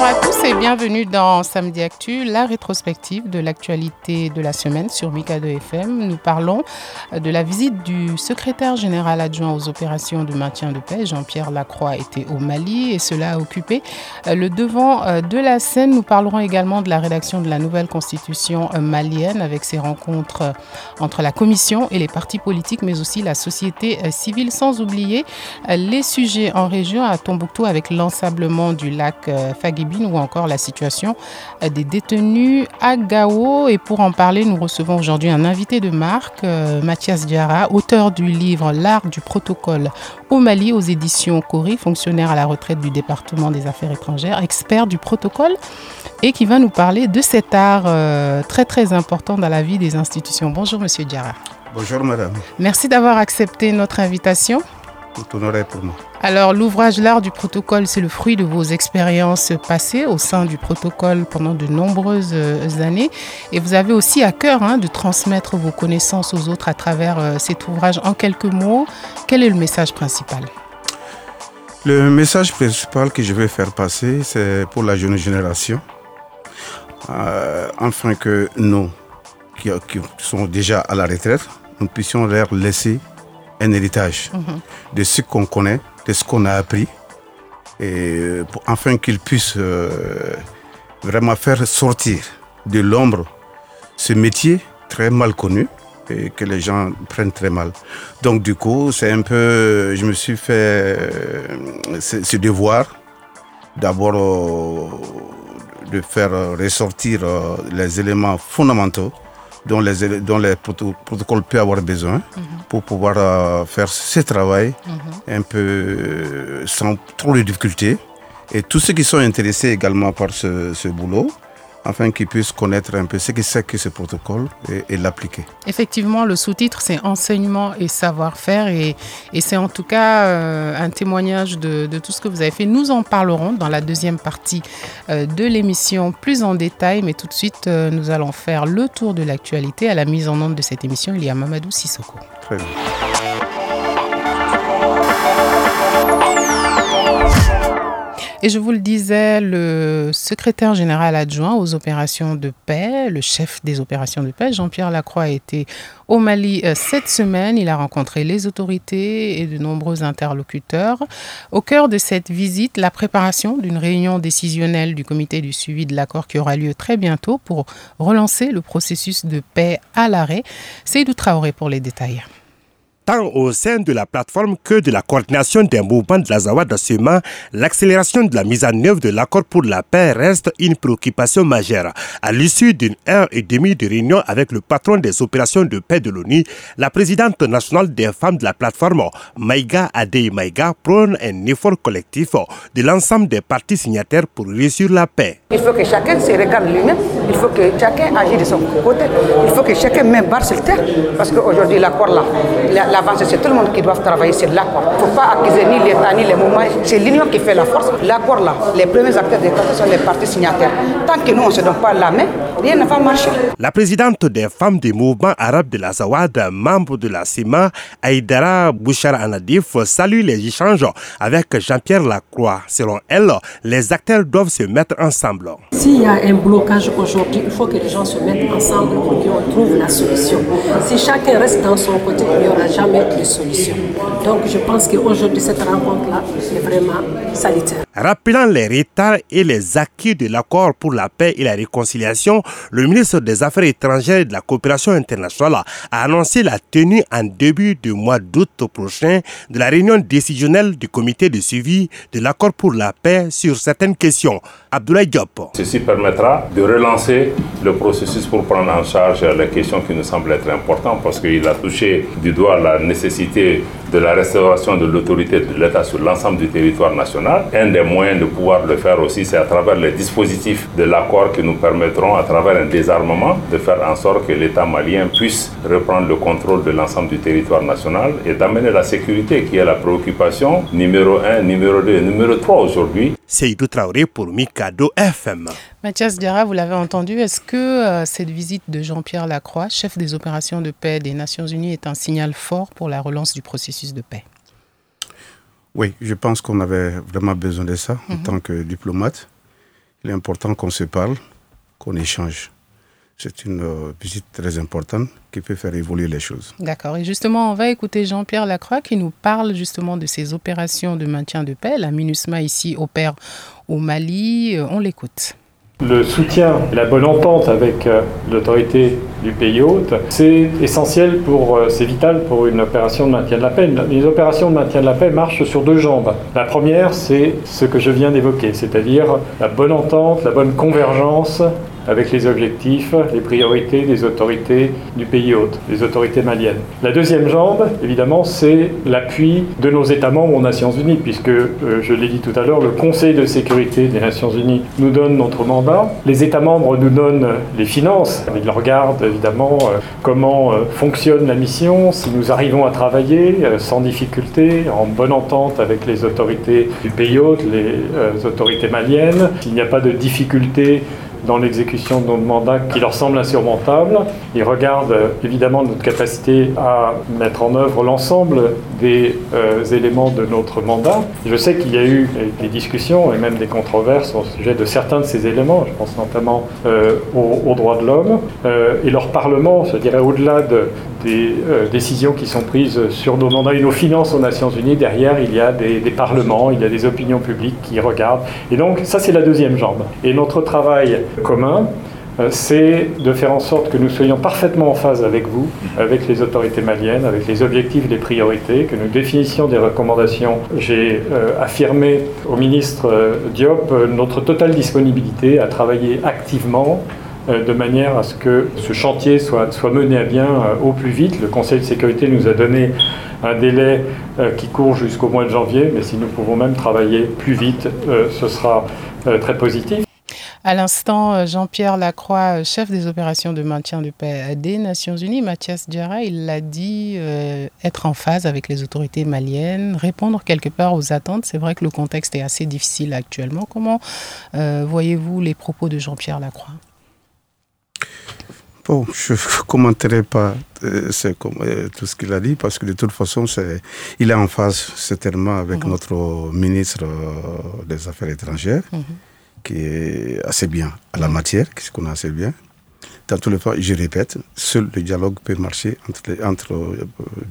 Bonjour à tous et bienvenue dans Samedi Actu, la rétrospective de l'actualité de la semaine sur Mikado FM. Nous parlons de la visite du secrétaire général adjoint aux opérations de maintien de paix, Jean-Pierre Lacroix, était au Mali et cela a occupé euh, le devant euh, de la scène. Nous parlerons également de la rédaction de la nouvelle constitution euh, malienne avec ses rencontres entre la commission et les partis politiques, mais aussi la société civile, sans oublier les sujets en région à Tombouctou avec l'ensablement du lac euh, Ou encore la situation des détenus à Gao. Et pour en parler, nous recevons aujourd'hui un invité de marque, euh, Mathias Diarra, auteur du livre L'art du protocole au Mali aux éditions Cori, fonctionnaire à la retraite du département des affaires étrangères, expert du protocole et qui va nous parler de cet art euh, très très important dans la vie des institutions. Bonjour Monsieur Diarra. Bonjour madame, Merci d'avoir accepté notre invitation. Tout honoré pour moi. Alors, l'ouvrage L'art du protocole, c'est le fruit de vos expériences passées au sein du protocole pendant de nombreuses euh, années. Et vous avez aussi à cœur hein, de transmettre vos connaissances aux autres à travers euh, cet ouvrage. En quelques mots, quel est le message principal? Le message principal que je vais faire passer, c'est pour la jeune génération, euh, afin que nous, qui, qui sont déjà à la retraite, nous puissions leur laisser un héritage de ce qu'on connaît, de ce qu'on a appris, et afin qu'ils puissent euh, vraiment faire sortir de l'ombre ce métier très mal connu et que les gens prennent très mal. Donc du coup, c'est un peu, je me suis fait euh, ce, devoir d'abord euh, de faire ressortir les éléments fondamentaux dont les, dont les proto- protocoles peuvent avoir besoin pour pouvoir euh, faire ce travail un peu euh, sans trop de difficultés. Et tous ceux qui sont intéressés également par ce, ce boulot, afin qu'ils puissent connaître un peu ce que c'est que ce protocole et, et l'appliquer. Effectivement, le sous-titre, c'est enseignement et savoir-faire. Et, et c'est en tout cas euh, un témoignage de, de tout ce que vous avez fait. Nous en parlerons dans la deuxième partie euh, de l'émission plus en détail. Mais tout de suite, euh, nous allons faire le tour de l'actualité. À la mise en onde de cette émission, il y a Mamadou Sissoko. Très bien. Et je vous le disais, le secrétaire général adjoint aux opérations de paix, le chef des opérations de paix, Jean-Pierre Lacroix, a été au Mali euh, cette semaine. Il a rencontré les autorités et de nombreux interlocuteurs. Au cœur de cette visite, la préparation d'une réunion décisionnelle du comité du suivi de l'accord qui aura lieu très bientôt pour relancer le processus de paix à l'arrêt. Seydou Traoré pour les détails. Tant au sein de la plateforme que de la coordination des mouvements de la Zawad Sema, l'accélération de la mise en œuvre de l'accord pour la paix reste une préoccupation majeure. À l'issue d'une heure et demie de réunion avec le patron des opérations de paix de l'ONU, la présidente nationale des femmes de la plateforme, Maïga Adey Maïga, prône un effort collectif de l'ensemble des partis signataires pour réussir la paix. Il faut que chacun se regarde lui-même, il faut que chacun agisse de son côté, il faut que chacun mette barre sur terre, parce qu'aujourd'hui l'accord là, la- c'est tout le monde qui doit travailler sur l'accord. Il ne faut pas accuser ni l'État ni les mouvements, c'est l'union qui fait la force. L'accord là, les premiers acteurs de l'accord sont les partis signataires. Tant que nous on ne se donne pas la main, rien ne va marcher. La présidente des femmes du mouvement arabe de la Zawad, membre de la CIMA, Aïdara Bouchar Anadif, salue les échanges avec Jean-Pierre Lacroix. Selon elle, les acteurs doivent se mettre ensemble. S'il y a un blocage aujourd'hui, il faut que les gens se mettent ensemble pour qu'on trouve la solution. Si chacun reste dans son côté, il n'y aura jamais de solution. Donc je pense qu'aujourd'hui, cette rencontre-là est vraiment salutaire. Rappelant les retards et les acquis de l'accord pour la paix et la réconciliation, le ministre des Affaires étrangères et de la coopération internationale a annoncé la tenue en début du mois d'août prochain de la réunion décisionnelle du comité de suivi de l'accord pour la paix sur certaines questions. Abdoulaye Diop. Ceci permettra de relancer le processus pour prendre en charge les questions qui nous semblent être importantes parce qu'il a touché du doigt la nécessité de la restauration de l'autorité de l'État sur l'ensemble du territoire national. Un des moyens de pouvoir le faire aussi, c'est à travers les dispositifs de l'accord qui nous permettront, à travers un désarmement, de faire en sorte que l'État malien puisse reprendre le contrôle de l'ensemble du territoire national et d'amener la sécurité qui est la préoccupation numéro 1, numéro 2 numéro 3 aujourd'hui. Seydou Traoré pour Mikado FM. Mathias Diarra, vous l'avez entendu, est-ce que euh, cette visite de Jean-Pierre Lacroix, chef des opérations de paix des Nations Unies, est un signal fort pour la relance du processus de paix? Oui, je pense qu'on avait vraiment besoin de ça en Mhm. tant que diplomate. Il est important qu'on se parle, qu'on échange. C'est une euh, visite très importante qui peut faire évoluer les choses. D'accord. Et justement, on va écouter Jean-Pierre Lacroix qui nous parle justement de ces opérations de maintien de paix. La MINUSMA ici opère au Mali. Euh, On l'écoute. Le soutien, la bonne entente avec euh, l'autorité du pays hôte, c'est essentiel pour, c'est vital pour une opération de maintien de la paix. Les opérations de maintien de la paix marchent sur deux jambes. La première, c'est ce que je viens d'évoquer, c'est-à-dire la bonne entente, la bonne convergence avec les objectifs, les priorités des autorités du pays hôte, des autorités maliennes. La deuxième jambe, évidemment, c'est l'appui de nos États membres aux Nations Unies, puisque, euh, je l'ai dit tout à l'heure, le Conseil de sécurité des Nations Unies nous donne notre mandat. Les États membres nous donnent les finances. Ils regardent évidemment euh, comment euh, fonctionne la mission, si nous arrivons à travailler sans difficulté, en bonne entente avec les autorités du pays hôte, les autorités maliennes, s'il n'y a pas de difficultés dans l'exécution de nos mandats qui leur semblent insurmontables. Ils regardent euh, évidemment notre capacité à mettre en œuvre l'ensemble des euh, éléments de notre mandat. Je sais qu'il y a eu des discussions et même des controverses au sujet de certains de ces éléments. Je pense notamment euh, aux, droits de l'homme. Euh, et leur Parlement, je dirais au-delà de, des euh, décisions qui sont prises sur nos mandats et nos finances aux Nations Unies, derrière il y a des, parlements, il y a des opinions publiques qui regardent. Et donc ça c'est la deuxième jambe. Et notre travail commun, c'est de faire en sorte que nous soyons parfaitement en phase avec vous, avec les autorités maliennes, avec les objectifs, les priorités, que nous définissions des recommandations. J'ai euh, affirmé au ministre euh, Diop euh, notre totale disponibilité à travailler activement euh, de manière à ce que ce chantier soit, soit mené à bien euh, au plus vite. Le Conseil de sécurité nous a donné un délai euh, qui court jusqu'au mois de janvier, mais si nous pouvons même travailler plus vite, euh, ce sera euh, très positif. À l'instant, euh, Jean-Pierre Lacroix, euh, chef des opérations de maintien de paix des Nations Unies, Mathias Diarra, il l'a dit, euh, être en phase avec les autorités maliennes, répondre quelque part aux attentes. C'est vrai que le contexte est assez difficile actuellement. Comment euh, voyez-vous les propos de Jean-Pierre Lacroix? Bon, je ne commenterai pas euh, euh, tout ce qu'il a dit parce que de toute façon, il est en phase certainement avec Mhm. notre ministre euh, des Affaires étrangères, Mhm. Qui est assez bien à la matière, qui se connaît assez bien. Dans tous les cas, je répète, seul le dialogue peut marcher entre, les- entre euh,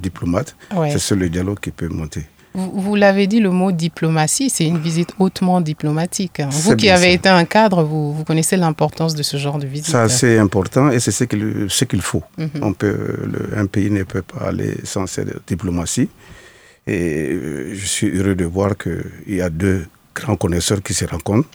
diplomates. Ouais. C'est seul le dialogue qui peut monter. Vous, vous l'avez dit, le mot diplomatie, c'est une visite hautement diplomatique. hein. Vous qui avez ça. été un cadre, vous, vous connaissez l'importance de ce genre de visite. Ça, c'est important et c'est ce qu'il faut. Mhm. On peut, le- un pays ne peut pas aller sans cette diplomatie. Et euh, je suis heureux de voir qu'il y a deux grands connaisseurs qui se rencontrent.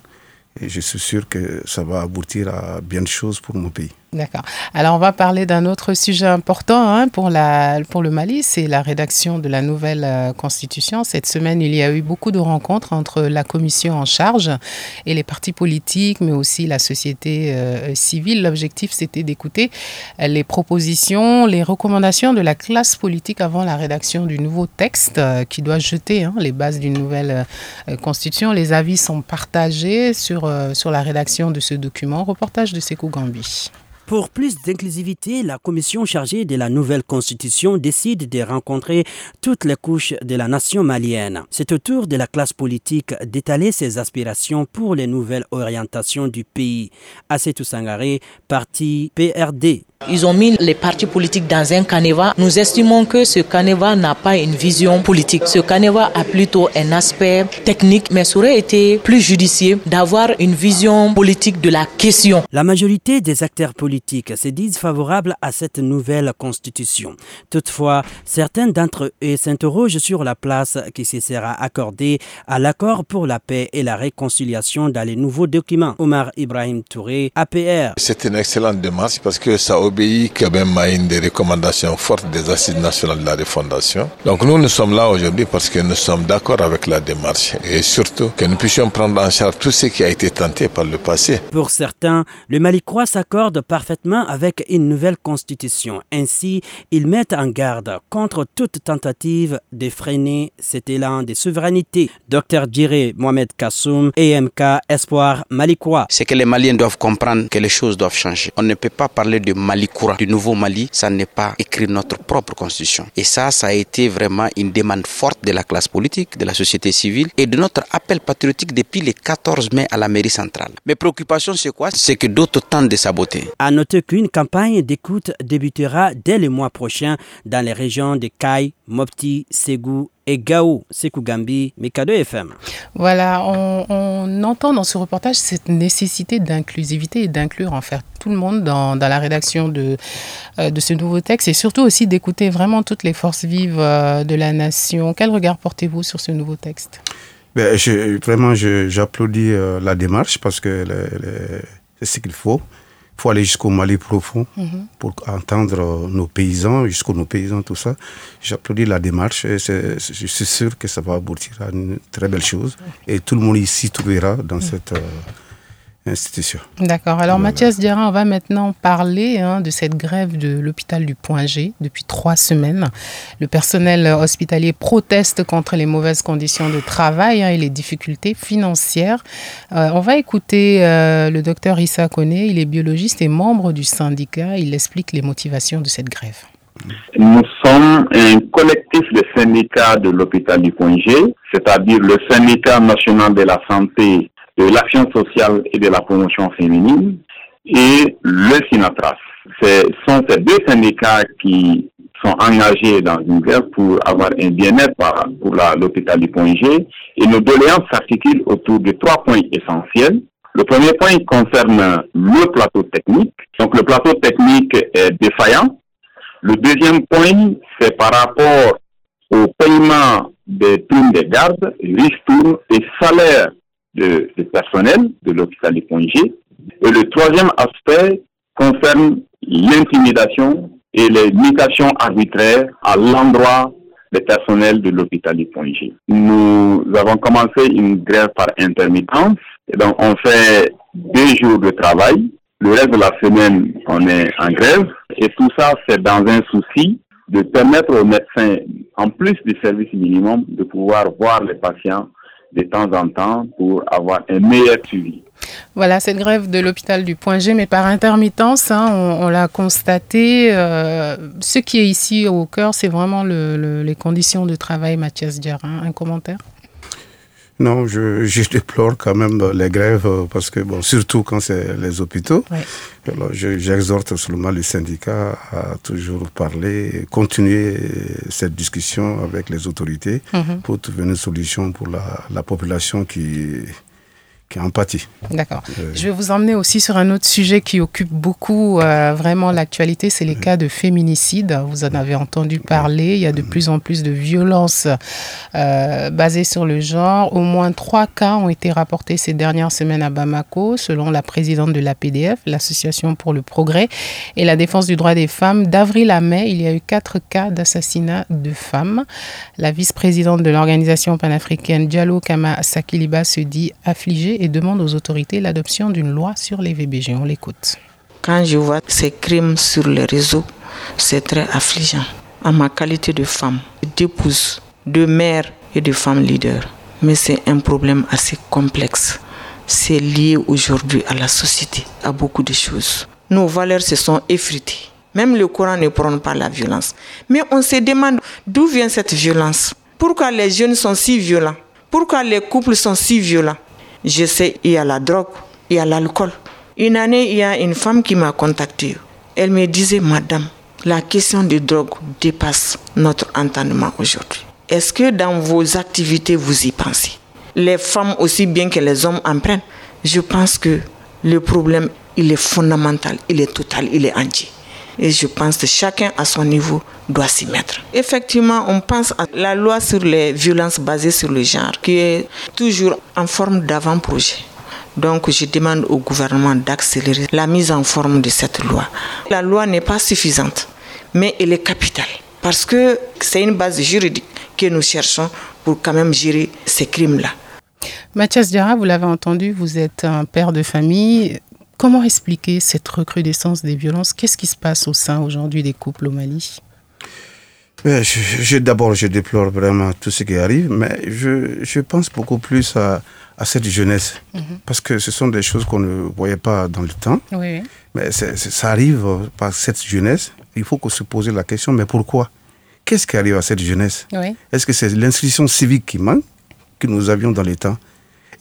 Et je suis sûr que ça va aboutir à bien de choses pour mon pays. D'accord. Alors, on va parler d'un autre sujet important hein, pour, le Mali, c'est la rédaction de la nouvelle euh, constitution. Cette semaine, il y a eu beaucoup de rencontres entre la commission en charge et les partis politiques, mais aussi la société euh, civile. L'objectif, c'était d'écouter euh, les propositions, les recommandations de la classe politique avant la rédaction du nouveau texte qui doit jeter hein, les bases d'une nouvelle constitution. Les avis sont partagés sur, sur la rédaction de ce document. Reportage de Sekou Gambi. Pour plus d'inclusivité, la commission chargée de la nouvelle constitution décide de rencontrer toutes les couches de la nation malienne. C'est au tour de la classe politique d'étaler ses aspirations pour les nouvelles orientations du pays. Assetou parti PRD. Ils ont mis les partis politiques dans un canevas. Nous estimons que ce canevas n'a pas une vision politique. Ce canevas a plutôt un aspect technique, mais ça aurait été plus judicieux d'avoir une vision politique de la question. La majorité des acteurs politiques se disent favorables à cette nouvelle constitution. Toutefois, certains d'entre eux s'interrogent sur la place qui se sera accordée à l'accord pour la paix et la réconciliation dans les nouveaux documents. Omar Ibrahim Touré, APR. C'est une excellente démarche parce que ça obéit quand même à une des recommandations fortes des assises nationales de la refondation. Donc nous, nous sommes là aujourd'hui parce que nous sommes d'accord avec la démarche et surtout que nous puissions prendre en charge tout ce qui a été tenté par le passé. Pour certains, le Mali croix s'accorde parfaitement avec une nouvelle constitution. Ainsi, ils mettent en garde contre toute tentative de freiner cet élan de souveraineté. Docteur Djiré Mohamed Kassoum, EMK Espoir Malikwa. C'est que les Maliens doivent comprendre que les choses doivent changer. On ne peut pas parler de Mali courant, du nouveau Mali, ça n'est pas écrit notre propre constitution. Et ça, ça a été vraiment une demande forte de la classe politique, de la société civile et de notre appel patriotique depuis le 14 mai à la mairie centrale. Mes préoccupations, c'est quoi? C'est que d'autres tentent de saboter. À noter qu'une campagne d'écoute débutera dès le mois prochain dans les régions de Kai, Mopti, Ségou et Gao, Gambi, Mikado FM. Voilà, on, on, entend dans ce reportage cette nécessité d'inclusivité et d'inclure en fait tout le monde dans, dans la rédaction de, euh, de ce nouveau texte et surtout aussi d'écouter vraiment toutes les forces vives euh, de la nation. Quel regard portez-vous sur ce nouveau texte? Ben, je, Vraiment, j'applaudis euh, la démarche parce que c'est ce qu'il faut. Il faut aller jusqu'au Mali profond mhm. pour entendre nos paysans, jusqu'aux nos paysans, tout ça. J'applaudis la démarche et je suis sûr que ça va aboutir à une très belle chose. Et tout le monde ici trouvera dans mhm. cette institution. D'accord. Alors Mathias Dira, on va maintenant parler hein, de cette grève de l'hôpital du Point G depuis trois semaines. Le personnel hospitalier proteste contre les mauvaises conditions de travail hein, et les difficultés financières. Euh, on va écouter euh, le docteur Issa Kone, il est biologiste et membre du syndicat. Il explique les motivations de cette grève. Nous sommes un collectif de syndicats de l'hôpital du Point G, c'est-à-dire le syndicat national de la santé de l'action sociale et de la promotion féminine et le SINATRAS. Ce sont ces deux syndicats qui sont engagés dans une grève pour avoir un bien-être pour l'hôpital du Point G. Et nos doléances s'articulent autour de trois points essentiels. Le premier point concerne le plateau technique. Donc le plateau technique est défaillant. Le deuxième point, c'est par rapport au paiement des tours de garde, ristournes et salaires de, personnel de l'hôpital G. Et le troisième aspect concerne l'intimidation et les mutations arbitraires à l'endroit des personnels de l'hôpital G. Nous avons commencé une grève par intermittence. Et donc, on fait deux jours de travail. Le reste de la semaine, on est en grève. Et tout ça, c'est dans un souci de permettre aux médecins, en plus du service minimum, de pouvoir voir les patients de temps en temps pour avoir un meilleur suivi. Voilà, cette grève de l'hôpital du Point G, mais par intermittence, hein, on, l'a constaté. Euh, ce qui est ici au cœur, c'est vraiment les conditions de travail, Mathias Diarin. Un commentaire? Non, je, je, déplore quand même les grèves euh, parce que, bon, surtout quand c'est les hôpitaux. j'exhorte seulement les syndicats à toujours parler, continuer cette discussion avec les autorités mhm. pour trouver une solution pour la, la population qui, empathie. D'accord. Je vais vous emmener aussi sur un autre sujet qui occupe beaucoup euh, vraiment l'actualité, c'est les cas de féminicide. Vous en avez entendu parler. Il y a de plus en plus de violences euh, basées sur le genre. Au moins trois cas ont été rapportés ces dernières semaines à Bamako, selon la présidente de l'APDF, l'Association pour le progrès et la défense du droit des femmes. D'avril à mai, il y a eu quatre cas d'assassinat de femmes. La vice-présidente de l'organisation panafricaine Diallo Kama Sakiliba se dit affligée et demande aux autorités l'adoption d'une loi sur les VBG. On l'écoute. Quand je vois ces crimes sur les réseaux, c'est très affligeant. À ma qualité de femme, d'épouse, de mère et de femme leader. Mais c'est un problème assez complexe. C'est lié aujourd'hui à la société, à beaucoup de choses. Nos valeurs se sont effritées. Même le Coran ne prône pas la violence. Mais on se demande d'où vient cette violence? Pourquoi les jeunes sont si violents? Pourquoi les couples sont si violents? Je sais, il y a la drogue, il y a l'alcool. Une année, il y a une femme qui m'a contacté. Elle me disait, Madame, la question de drogue dépasse notre entendement aujourd'hui. Est-ce que dans vos activités, vous y pensez? Les femmes aussi bien que les hommes en prennent. Je pense que le problème, il est fondamental, il est total, il est entier. Et je pense que chacun à son niveau doit s'y mettre. Effectivement, on pense à la loi sur les violences basées sur le genre, qui est toujours en forme d'avant-projet. Donc je demande au gouvernement d'accélérer la mise en forme de cette loi. La loi n'est pas suffisante, mais elle est capitale parce que c'est une base juridique que nous cherchons pour quand même gérer ces crimes-là. Mathias Diarra, vous l'avez entendu, vous êtes un père de famille. Comment expliquer cette recrudescence des violences? Qu'est-ce qui se passe au sein aujourd'hui des couples au Mali? Je, D'abord, je déplore vraiment tout ce qui arrive, mais je, je pense beaucoup plus à, à cette jeunesse. Mhm. Parce que ce sont des choses qu'on ne voyait pas dans le temps. Oui. Mais ça arrive par cette jeunesse. Il faut qu'on se pose la question, mais pourquoi? Qu'est-ce qui arrive à cette jeunesse? Oui. Est-ce que c'est l'inscription civique qui manque, que nous avions dans les temps?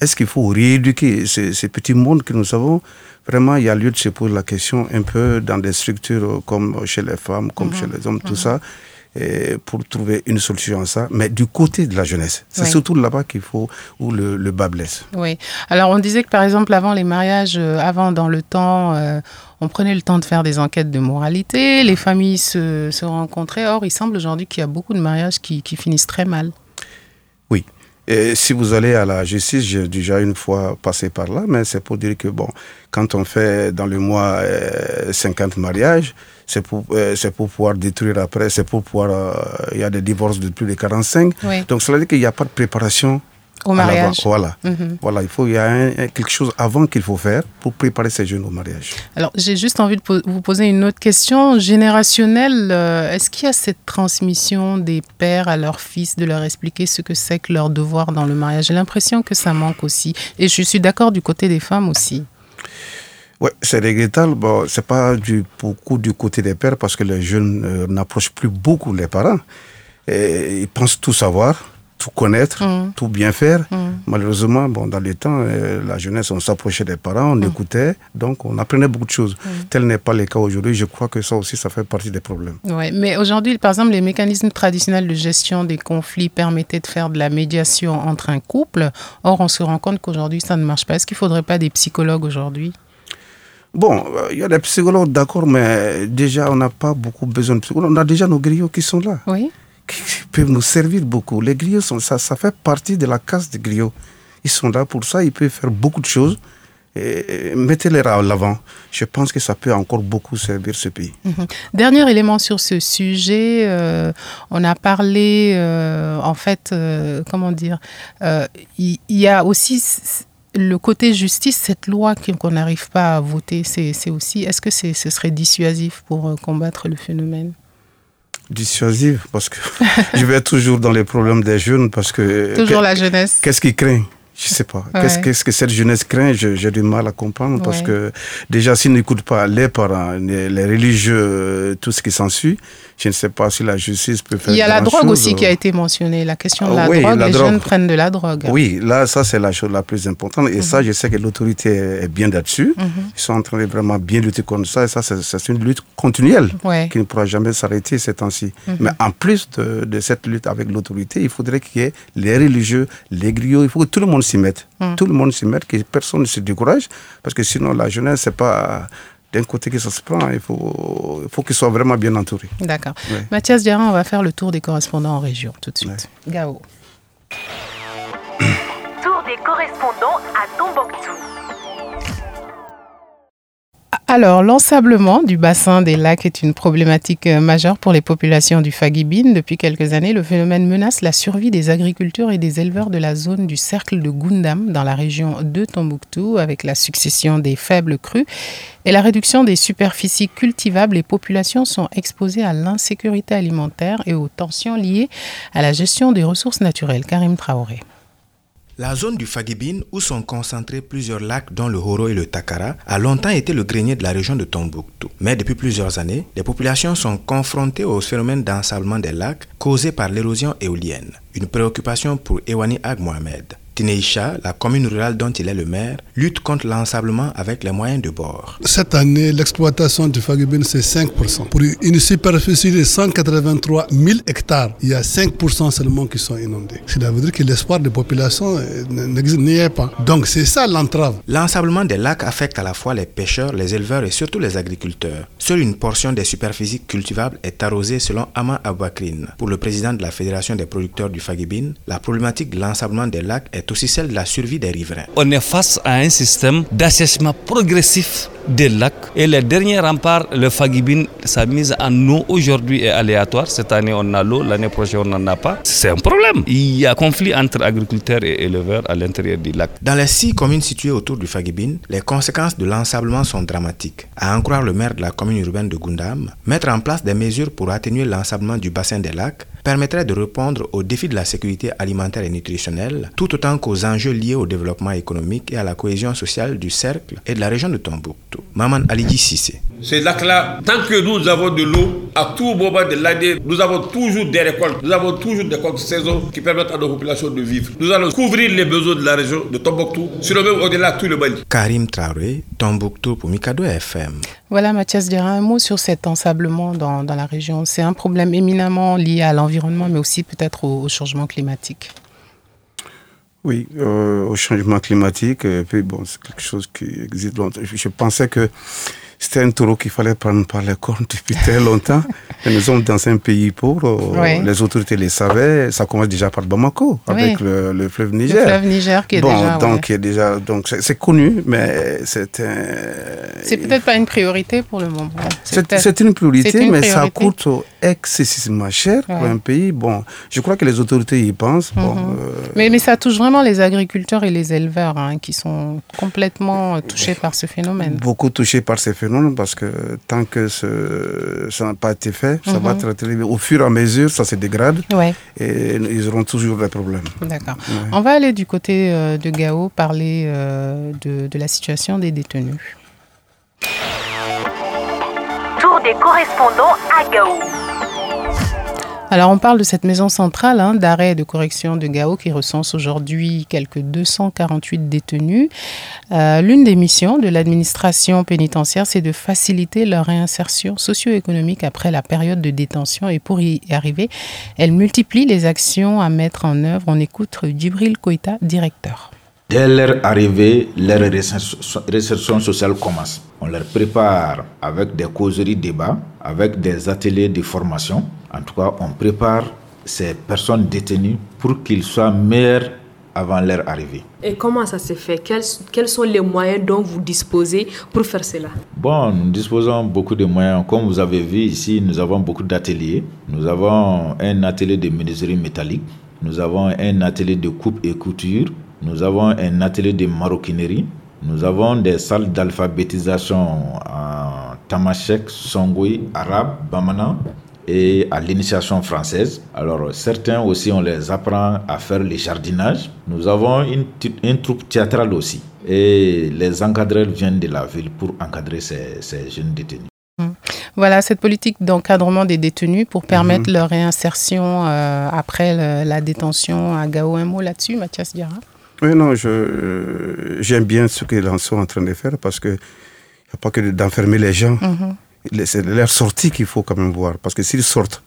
Est-ce qu'il faut rééduquer ces, ces, petits mondes que nous avons? Vraiment, il y a lieu de se poser la question un peu dans des structures comme chez les femmes, comme mhm. chez les hommes, tout mhm. ça pour trouver une solution à ça, mais du côté de la jeunesse. C'est surtout là-bas qu'il faut, où le, le, bas blesse. Oui. Alors, on disait que par exemple, avant les mariages, euh, avant dans le temps, euh, on prenait le temps de faire des enquêtes de moralité, les familles se, se rencontraient. Or, il semble aujourd'hui qu'il y a beaucoup de mariages qui, qui finissent très mal. Et si vous allez à la justice, j'ai déjà une fois passé par là, mais c'est pour dire que, bon, quand on fait dans le mois 50 euh, mariages, c'est pour, euh, c'est pour pouvoir détruire après, c'est pour pouvoir. Euh, il y a des divorces de plus de 45. Donc, cela veut dire qu'il n'y a pas de préparation au mariage. Voilà. Mhm. voilà, il faut il y a quelque chose avant qu'il faut faire pour préparer ces jeunes au mariage. Alors, j'ai juste envie de vous poser une autre question générationnelle. Euh, est-ce qu'il y a cette transmission des pères à leurs fils de leur expliquer ce que c'est que leur devoir dans le mariage? J'ai l'impression que ça manque aussi. Et je suis d'accord du côté des femmes aussi. Oui, c'est regrettable. Bon, c'est pas du, beaucoup du côté des pères parce que les jeunes euh, n'approchent plus beaucoup les parents. Et ils pensent tout savoir tout connaître, mm. tout bien faire. Mm. Malheureusement, bon, dans les temps, euh, la jeunesse, on s'approchait des parents, on mm. écoutait, donc on apprenait beaucoup de choses. Tel n'est pas le cas aujourd'hui. Je crois que ça aussi, ça fait partie des problèmes. Ouais, mais aujourd'hui, par exemple, les mécanismes traditionnels de gestion des conflits permettaient de faire de la médiation entre un couple. Or, on se rend compte qu'aujourd'hui, ça ne marche pas. Est-ce qu'il ne faudrait pas des psychologues aujourd'hui? Bon, euh, il y a des psychologues, d'accord, mais déjà, on n'a pas beaucoup besoin de psychologues. On a déjà nos griots qui sont là. Oui qui peuvent nous servir beaucoup. Les griots, sont, ça, ça fait partie de la casse des griots. Ils sont là pour ça, ils peuvent faire beaucoup de choses. Mettez-les à l'avant. Je pense que ça peut encore beaucoup servir ce pays. Mhm. Dernier élément sur ce sujet, euh, on a parlé, euh, en fait, euh, comment dire, il y, a aussi le côté justice, cette loi qu'on n'arrive pas à voter, c'est aussi, est-ce que ce serait dissuasif pour combattre le phénomène? Dissuasive parce que je vais toujours dans les problèmes des jeunes parce que... Toujours la jeunesse. Qu'est-ce qui craint? Je sais pas. Qu'est-ce que cette jeunesse craint? J'ai du mal à comprendre parce que déjà, s'ils n'écoutent pas les parents, les, religieux, tout ce qui s'ensuit, je ne sais pas si la justice peut faire. Il y a la drogue aussi qui a été mentionnée, la question de la drogue. les jeunes prennent de la drogue. Oui, là, ça, c'est la chose la plus importante. Et ça, mhm. je sais que l'autorité est bien là-dessus. Mhm. Ils sont en train de vraiment bien lutter contre ça. Et ça, c'est une lutte continuelle qui ne pourra jamais s'arrêter ces temps-ci. Mhm. Mais en plus de, de cette lutte avec l'autorité, il faudrait qu'il y ait les religieux, les griots, il faut que tout le monde s'y mette. Tout le monde s'y mette, que personne ne se décourage. Parce que sinon, la jeunesse, c'est pas d'un côté que ça se prend, il faut, il faut qu'ils soient vraiment bien entourés. D'accord. Mathias Diarra, on va faire le tour des correspondants en région tout de suite. Gao. Tour des correspondants à Tombouctou. Alors, l'ensablement du bassin des lacs est une problématique euh, majeure pour les populations du Fagibine. Depuis quelques années, le phénomène menace la survie des agriculteurs et des éleveurs de la zone du cercle de Gundam dans la région de Tombouctou avec la succession des faibles crues et la réduction des superficies cultivables. Les populations sont exposées à l'insécurité alimentaire et aux tensions liées à la gestion des ressources naturelles. Karim Traoré. La zone du Fagibine, où sont concentrés plusieurs lacs dont le Horo et le Takara, a longtemps été le grenier de la région de Tombouctou. Mais depuis plusieurs années, les populations sont confrontées au phénomène d'ensablement des lacs causé par l'érosion éolienne, une préoccupation pour Ewani Ag Mohamed. Tineisha, la commune rurale dont il est le maire, lutte contre l'ensablement avec les moyens de bord. Cette année, l'exploitation du Fagibine, c'est 5%. Pour une superficie de 183 000 hectares, il y a 5% seulement qui sont inondés. Cela veut dire que l'espoir de population euh, n'y est pas. Donc c'est ça l'entrave. L'ensablement des lacs affecte à la fois les pêcheurs, les éleveurs et surtout les agriculteurs. Seule une portion des superficies cultivables est arrosée selon Ama Abakrine. Pour le président de la Fédération des producteurs du Fagibine, la problématique de l'ensablement des lacs est est aussi celle de la survie des riverains. On est face à un système d'assèchement progressif des lacs et le dernier rempart, le Fagibine, sa mise en eau aujourd'hui est aléatoire. Cette année on a l'eau, l'année prochaine on n'en a pas. C'est un problème. Il y a conflit entre agriculteurs et éleveurs à l'intérieur du lac. Dans les six communes situées autour du Fagibine, les conséquences de l'ensablement sont dramatiques. À en croire le maire de la commune urbaine de Gundam, mettre en place des mesures pour atténuer l'ensablement du bassin des lacs permettrait de répondre aux défis de la sécurité alimentaire et nutritionnelle, tout autant qu'aux enjeux liés au développement économique et à la cohésion sociale du cercle et de la région de Tombouctou. Maman Alidji Sissé. Ces lacs-là, tant que nous avons de l'eau, à tout moment de l'année, nous avons toujours des récoltes. Nous avons toujours des de saison qui permettent à nos populations de vivre. Nous allons couvrir les besoins de la région de Tombouctou, sur le même au-delà tout le Mali. Karim Traoré, Tombouctou pour Mikado FM. Voilà, Mathias dira un mot sur cet ensablement dans, dans la région. C'est un problème éminemment lié à l'environnement, mais aussi peut-être au, au, changement climatique. Oui, euh, au changement climatique. Et puis, bon, c'est quelque chose qui existe longtemps. Je pensais que c'était un taureau qu'il fallait prendre par les cornes depuis très longtemps. Et nous sommes dans un pays pauvre, oui. les autorités le savaient, ça commence déjà par Bamako, oui. avec le, le, fleuve Niger. Le fleuve Niger qui est bon, déjà... Donc, ouais. déjà, donc c'est connu, mais c'est. C'est peut-être pas une priorité pour le moment. C'est une priorité, mais ça coûte excessivement cher pour un pays. Bon, je crois que les autorités y pensent. Mm -hmm. euh... mais, mais ça touche vraiment les agriculteurs et les éleveurs hein, qui sont complètement touchés par ce phénomène. Beaucoup touchés par ce phénomène parce que tant que ce, ça n'a pas été fait, ça mm -hmm. va très, très vite. Au fur et à mesure, ça se dégrade ouais. et ils auront toujours des problèmes. D'accord. Ouais. On va aller du côté euh, de Gao parler euh, de, de la situation des détenus. Tour des correspondants à Gao. Alors on parle de cette maison centrale hein, d'arrêt et de correction de Gao qui recense aujourd'hui quelques 248 détenus. Euh, L'une des missions de l'administration pénitentiaire, c'est de faciliter leur réinsertion socio-économique après la période de détention. Et pour y arriver, elle multiplie les actions à mettre en œuvre. On écoute Djibril Koïta, directeur. Dès leur arrivée, leur réinsertion sociale commence. On leur prépare avec des causeries débats, avec des ateliers de formation. En tout cas, on prépare ces personnes détenues pour qu'ils soient meilleurs avant leur arrivée. Et comment ça se fait? Quels, quels, sont les moyens dont vous disposez pour faire cela? Bon, nous disposons beaucoup de moyens. Comme vous avez vu ici, nous avons beaucoup d'ateliers. Nous avons un atelier de menuiserie métallique. Nous avons un atelier de coupe et couture. Nous avons un atelier de maroquinerie. Nous avons des salles d'alphabétisation en tamashek, songwe, arabe, bamana et à l'initiation française. Alors certains aussi, on les apprend à faire le jardinage. Nous avons une, une troupe théâtrale aussi. Et les encadreurs viennent de la ville pour encadrer ces, ces jeunes détenus. Voilà cette politique d'encadrement des détenus pour permettre mmh. leur réinsertion euh, après le, la détention à Gao. Un mot là-dessus, Mathias Diarra? Oui, non, j'aime bien ce qu'ils sont en train de faire parce qu'il n'y a pas que d'enfermer les gens. Mm -hmm. C'est leur sortie qu'il faut quand même voir. Parce que s'ils sortent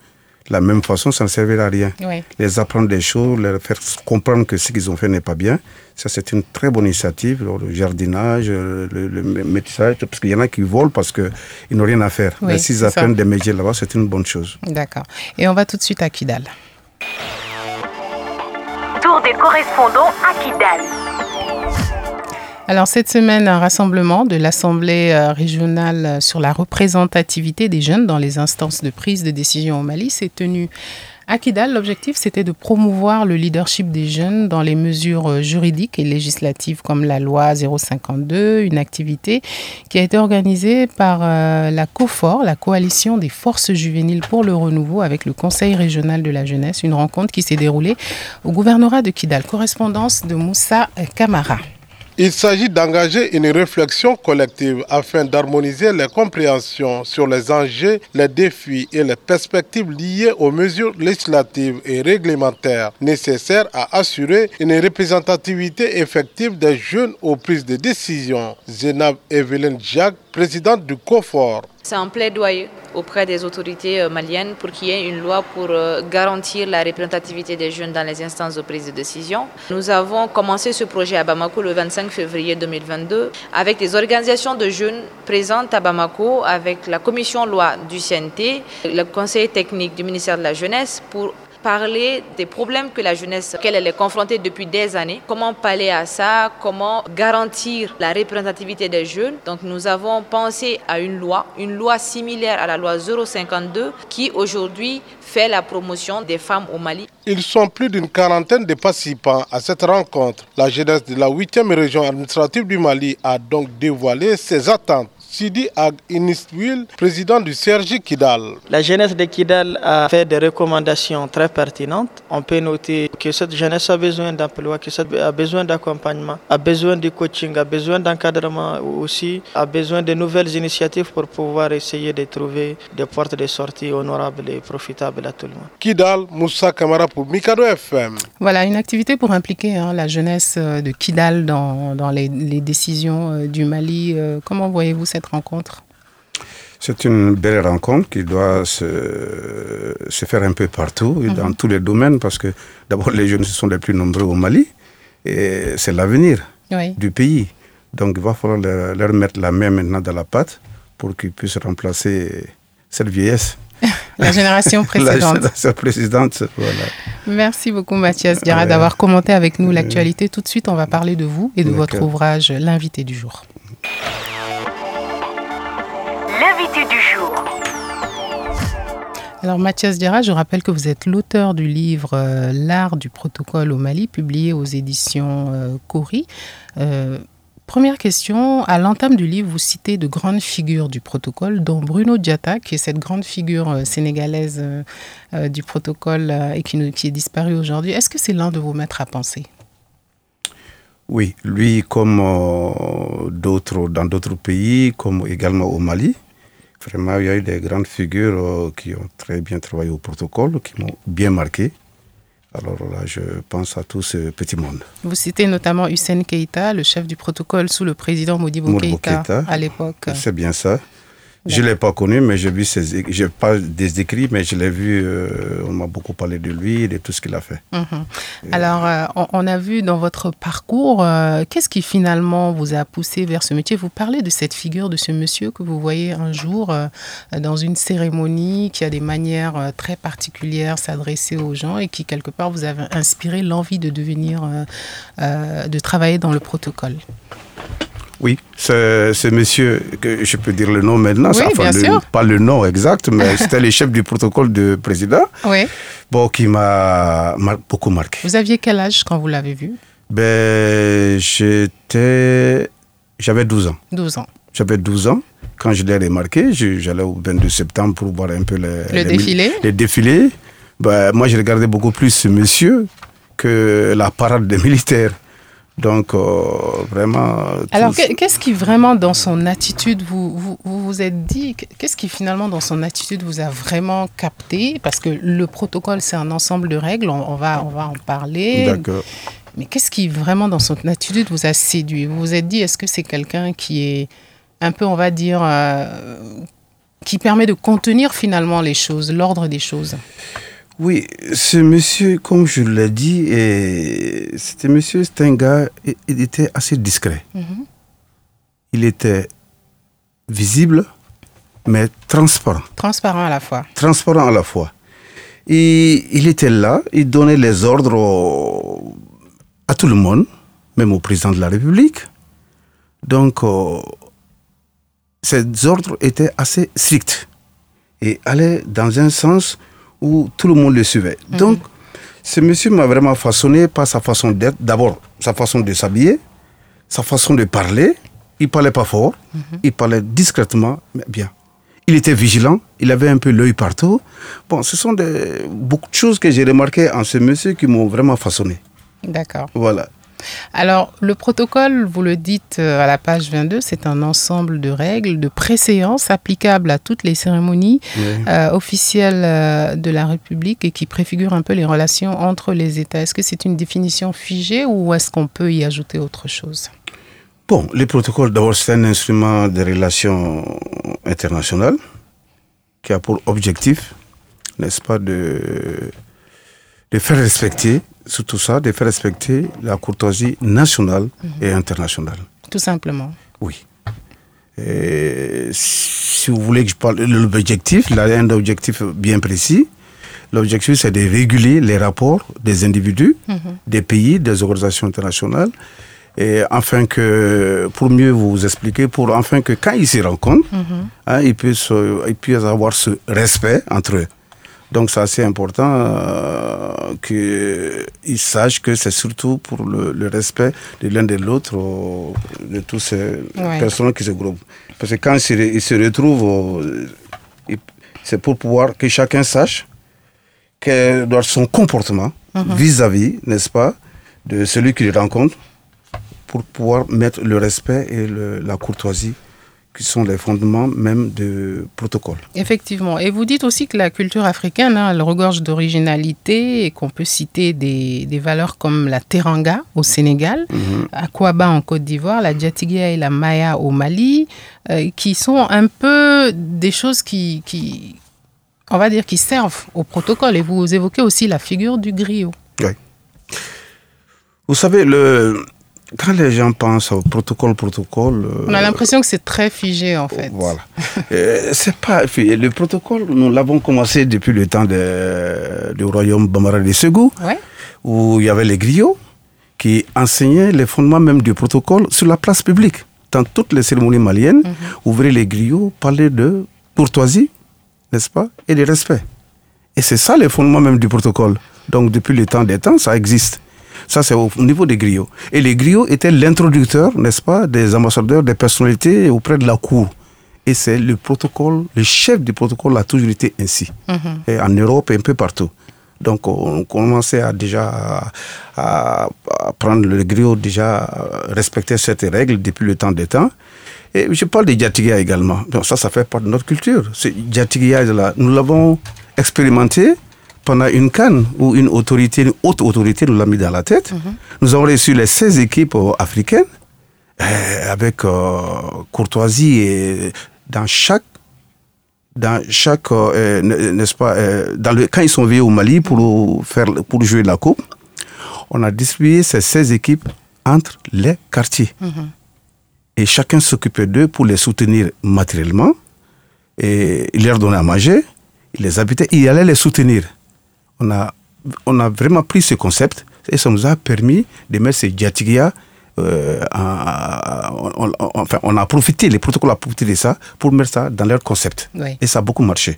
de la même façon, ça ne servira à rien. Oui. Les apprendre des choses, leur faire comprendre que ce qu'ils ont fait n'est pas bien. Ça, c'est une très bonne initiative. Le jardinage, le, le métissage, parce qu'il y en a qui volent parce qu'ils n'ont rien à faire. Oui, Mais s'ils apprennent des métiers là-bas, c'est une bonne chose. D'accord. Et on va tout de suite à Kidal. Tour des correspondants à Kidal. Alors cette semaine, un rassemblement de l'Assemblée régionale sur la représentativité des jeunes dans les instances de prise de décision au Mali s'est tenu à Kidal, l'objectif, c'était de promouvoir le leadership des jeunes dans les mesures juridiques et législatives comme la loi 052, une activité qui a été organisée par euh, la COFOR, la Coalition des forces juvéniles pour le renouveau, avec le Conseil régional de la jeunesse, une rencontre qui s'est déroulée au gouvernorat de Kidal. Correspondance de Moussa Kamara. Il s'agit d'engager une réflexion collective afin d'harmoniser les compréhensions sur les enjeux, les défis et les perspectives liées aux mesures législatives et réglementaires nécessaires à assurer une représentativité effective des jeunes aux prises de décision. Zénab Evelyn Jacques, présidente du COFOR. C'est un plaidoyer auprès des autorités maliennes pour qu'il y ait une loi pour garantir la représentativité des jeunes dans les instances de prise de décision. Nous avons commencé ce projet à Bamako le 25 février 2022 avec des organisations de jeunes présentes à Bamako, avec la commission loi du CNT, le conseil technique du ministère de la Jeunesse pour parler des problèmes que la jeunesse, auxquels elle est confrontée depuis des années, comment pallier à ça, comment garantir la représentativité des jeunes? Donc nous avons pensé à une loi, une loi similaire à la loi 052 qui aujourd'hui fait la promotion des femmes au Mali. Ils sont plus d'une quarantaine de participants à cette rencontre. La jeunesse de la 8e région administrative du Mali a donc dévoilé ses attentes Sidi Ag Iniswil, président du CRJ Kidal. La jeunesse de Kidal a fait des recommandations très pertinentes. On peut noter que cette jeunesse a besoin d'emploi, que cette a besoin d'accompagnement, a besoin de coaching, a besoin d'encadrement aussi, a besoin de nouvelles initiatives pour pouvoir essayer de trouver des portes de sortie honorables et profitables à tout le monde. Kidal, Moussa Kamara pour Mikado FM. Voilà, une activité pour impliquer hein, la jeunesse euh, de Kidal dans, dans les, les, décisions euh, du Mali. Euh, comment voyez-vous cette rencontre? C'est une belle rencontre qui doit se, se, faire un peu partout et dans tous les domaines parce que d'abord les jeunes sont les plus nombreux au Mali et c'est l'avenir oui. du pays. Donc il va falloir leur, leur, mettre la main maintenant dans la pâte pour qu'ils puissent remplacer cette vieillesse. la génération précédente. la génération précédente, voilà. Merci beaucoup Mathias Diarra ouais. d'avoir commenté avec nous l'actualité. Tout de suite, on va parler de vous et de votre ouvrage L'invité du jour. L'invité du jour. Alors Mathias Diarra, je rappelle que vous êtes l'auteur du livre euh, L'art du protocole au Mali, publié aux éditions euh, Cori. Euh, première question, à l'entame du livre, vous citez de grandes figures du protocole, dont Bruno Diatta, qui est cette grande figure sénégalaise du protocole et qui, qui est disparue aujourd'hui. Est-ce que c'est l'un de vos maîtres à penser? Oui, lui comme euh, d'autres dans d'autres pays, comme également au Mali, vraiment il y a eu des grandes figures euh, qui ont très bien travaillé au protocole, qui m'ont bien marqué. Alors là, je pense à tout ce petit monde. Vous citez notamment Hussein Keïta, le chef du protocole sous le président Modibo, Modibo Keïta, Keïta, à l'époque. C'est bien ça. Je ne l'ai pas connu, mais j'ai vu ses, j'ai pas des écrits, mais je l'ai vu, euh, on m'a beaucoup parlé de lui et de tout ce qu'il a fait. Mm -hmm. Alors, euh, on, a vu dans votre parcours, euh, qu'est-ce qui finalement vous a poussé vers ce métier? Vous parlez de cette figure, de ce monsieur que vous voyez un jour dans une cérémonie, qui a des manières très particulières, s'adresser aux gens et qui, quelque part, vous avez inspiré l'envie de devenir, de travailler dans le protocole. Oui, c'est monsieur, que je peux dire le nom maintenant, oui, enfin, bien le, sûr. pas le nom exact, mais c'était le chef du protocole de président, oui. bon, qui m'a mar beaucoup marqué. Vous aviez quel âge quand vous l'avez vu? Ben, J'étais. J'avais 12 ans. 12 ans. J'avais 12 ans. Quand je l'ai remarqué, j'allais au 22 septembre pour voir un peu les, le les, défilé. les défilés. Ben, moi, je regardais beaucoup plus ce monsieur que la parade des militaires. Donc, euh, vraiment. Alors, qu'est-ce qui vraiment dans son attitude, vous vous, vous, vous êtes dit, qu'est-ce qui finalement dans son attitude vous a vraiment capté? Parce que le protocole, c'est un ensemble de règles, on, on, va, on va en parler. D'accord. Mais qu'est-ce qui vraiment dans son attitude vous a séduit? Vous vous êtes dit, est-ce que c'est quelqu'un qui est un peu, on va dire, euh, qui permet de contenir finalement les choses, l'ordre des choses? Oui, ce monsieur, comme je l'ai dit, c'était monsieur, c'était un gars, il était assez discret. Mhm. Mm -hmm. Il était visible, mais transparent. Transparent à la fois. Transparent à la fois. Et il était là, il donnait les ordres au, à tout le monde, même au président de la République. Donc, euh, ces ordres étaient assez stricts et allaient dans un sens où tout le monde le suivait. Mmh. Donc, ce monsieur m'a vraiment façonné par sa façon d'être. D'abord, sa façon de s'habiller, sa façon de parler. Il parlait pas fort, mmh. il parlait discrètement, mais bien. Il était vigilant, il avait un peu l'œil partout. Bon, ce sont des, beaucoup de choses que j'ai remarquées en ce monsieur qui m'ont vraiment façonné. D'accord. Voilà. Alors, le protocole, vous le dites à la page 22, c'est un ensemble de règles, de préséances applicables à toutes les cérémonies oui. euh, officielles euh, de la République et qui préfigurent un peu les relations entre les États. Est-ce que c'est une définition figée ou est-ce qu'on peut y ajouter autre chose? Bon, les protocoles, d'abord, c'est un instrument de relations internationales qui a pour objectif, n'est-ce pas, de, de faire respecter surtout ça, de faire respecter la courtoisie nationale -hmm. et internationale. Tout simplement. Oui. Et si vous voulez que je parle de l'objectif, il a un objectif bien précis. L'objectif, c'est de réguler les rapports des individus, mhm. des pays, des organisations internationales, et afin que, pour mieux vous expliquer, pour enfin que quand ils se rencontrent, mhm. hein, ils, puissent, ils puissent avoir ce respect entre eux. Donc c'est assez important euh, qu'ils sachent que c'est surtout pour le, respect de l'un de l'autre, de tous ces personnes qui se groupent. Parce que quand ils se, retrouvent, c'est pour pouvoir que chacun sache quel doit son comportement mhm. vis-à-vis, n'est-ce pas, de celui qu'il rencontre, pour pouvoir mettre le respect et la courtoisie qui sont les fondements même du protocole. Effectivement. Et vous dites aussi que la culture africaine, hein, elle regorge d'originalité et qu'on peut citer des, des, valeurs comme la teranga au Sénégal, mm Akwaba en Côte d'Ivoire, la djatigia et la maya au Mali, euh, qui sont un peu des choses qui, qui, on va dire, qui servent au protocole. Et vous évoquez aussi la figure du griot. Oui. Vous savez, le, quand les gens pensent au protocole, protocole. On a l'impression que c'est très figé en fait. Voilà. Euh, c'est pas. Le protocole, nous l'avons commencé depuis le temps du royaume Bamara de Segou, où il y avait les griots qui enseignaient les fondements même du protocole sur la place publique. Dans toutes les cérémonies maliennes, mhm. ouvrir les griots, parler de courtoisie, n'est-ce pas, et de respect. Et c'est ça les fondements même du protocole. Donc depuis le temps des temps, ça existe. Ça, c'est au niveau des griots. Et les griots étaient l'introducteur, n'est-ce pas, des ambassadeurs, des personnalités auprès de la cour. Et c'est le protocole, le chef du protocole a toujours été ainsi. Mhm. et en Europe et un peu partout. Donc on commençait à déjà à, prendre le griot, déjà respecter cette règle depuis le temps des temps. Et je parle des Djatigia également. Donc ça, ça fait partie de notre culture. Ce Djatigia, là, nous l'avons expérimenté pendant une canne où une autorité, une haute autorité nous l'a mis dans la tête. Mhm. Nous avons reçu les 16 équipes euh, africaines euh, avec euh, courtoisie et dans chaque dans chaque n'est-ce pas dans le quand ils sont venus au Mali pour faire pour jouer la coupe on a distribué ces 16 équipes entre les quartiers mhm. et chacun s'occupait d'eux pour les soutenir matériellement et il leur donnait à manger il les habitait il allait les soutenir on a, on a vraiment pris ce concept et ça nous a permis de mettre ces Djatigia euh, on, enfin, on a profité, les protocoles ont profité de ça pour mettre ça dans leur concept. Et ça a beaucoup marché.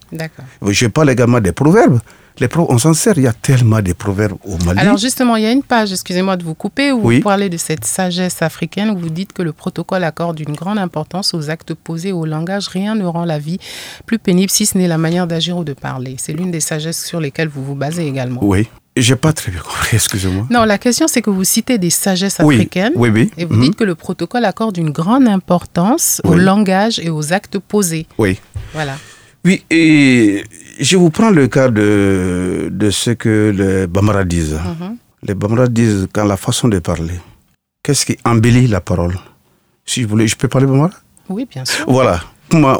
Je parle également des proverbes. Les pro on s'en sert, il y a tellement de proverbes au Mali. Alors justement, il y a une page, excusez-moi de vous couper, où vous parlez de cette sagesse africaine, où vous dites que le protocole accorde une grande importance aux actes posés, au langage. Rien ne rend la vie plus pénible si ce n'est la manière d'agir ou de parler. C'est l'une des sagesses sur lesquelles vous vous basez également. Oui. J'ai pas très bien compris, excusez-moi. Non, la question c'est que vous citez des sagesses africaines oui, oui, et vous dites mhm. que le protocole accorde une grande importance au langage et aux actes posés. Oui. Voilà. Oui, et je vous prends le cas de, de ce que les Bamara disent. Mhm. Les Bamara disent quand la façon de parler, qu'est-ce qui embellit la parole? Si je voulais, je peux parler Bamara? Oui, bien sûr. Voilà. Kuma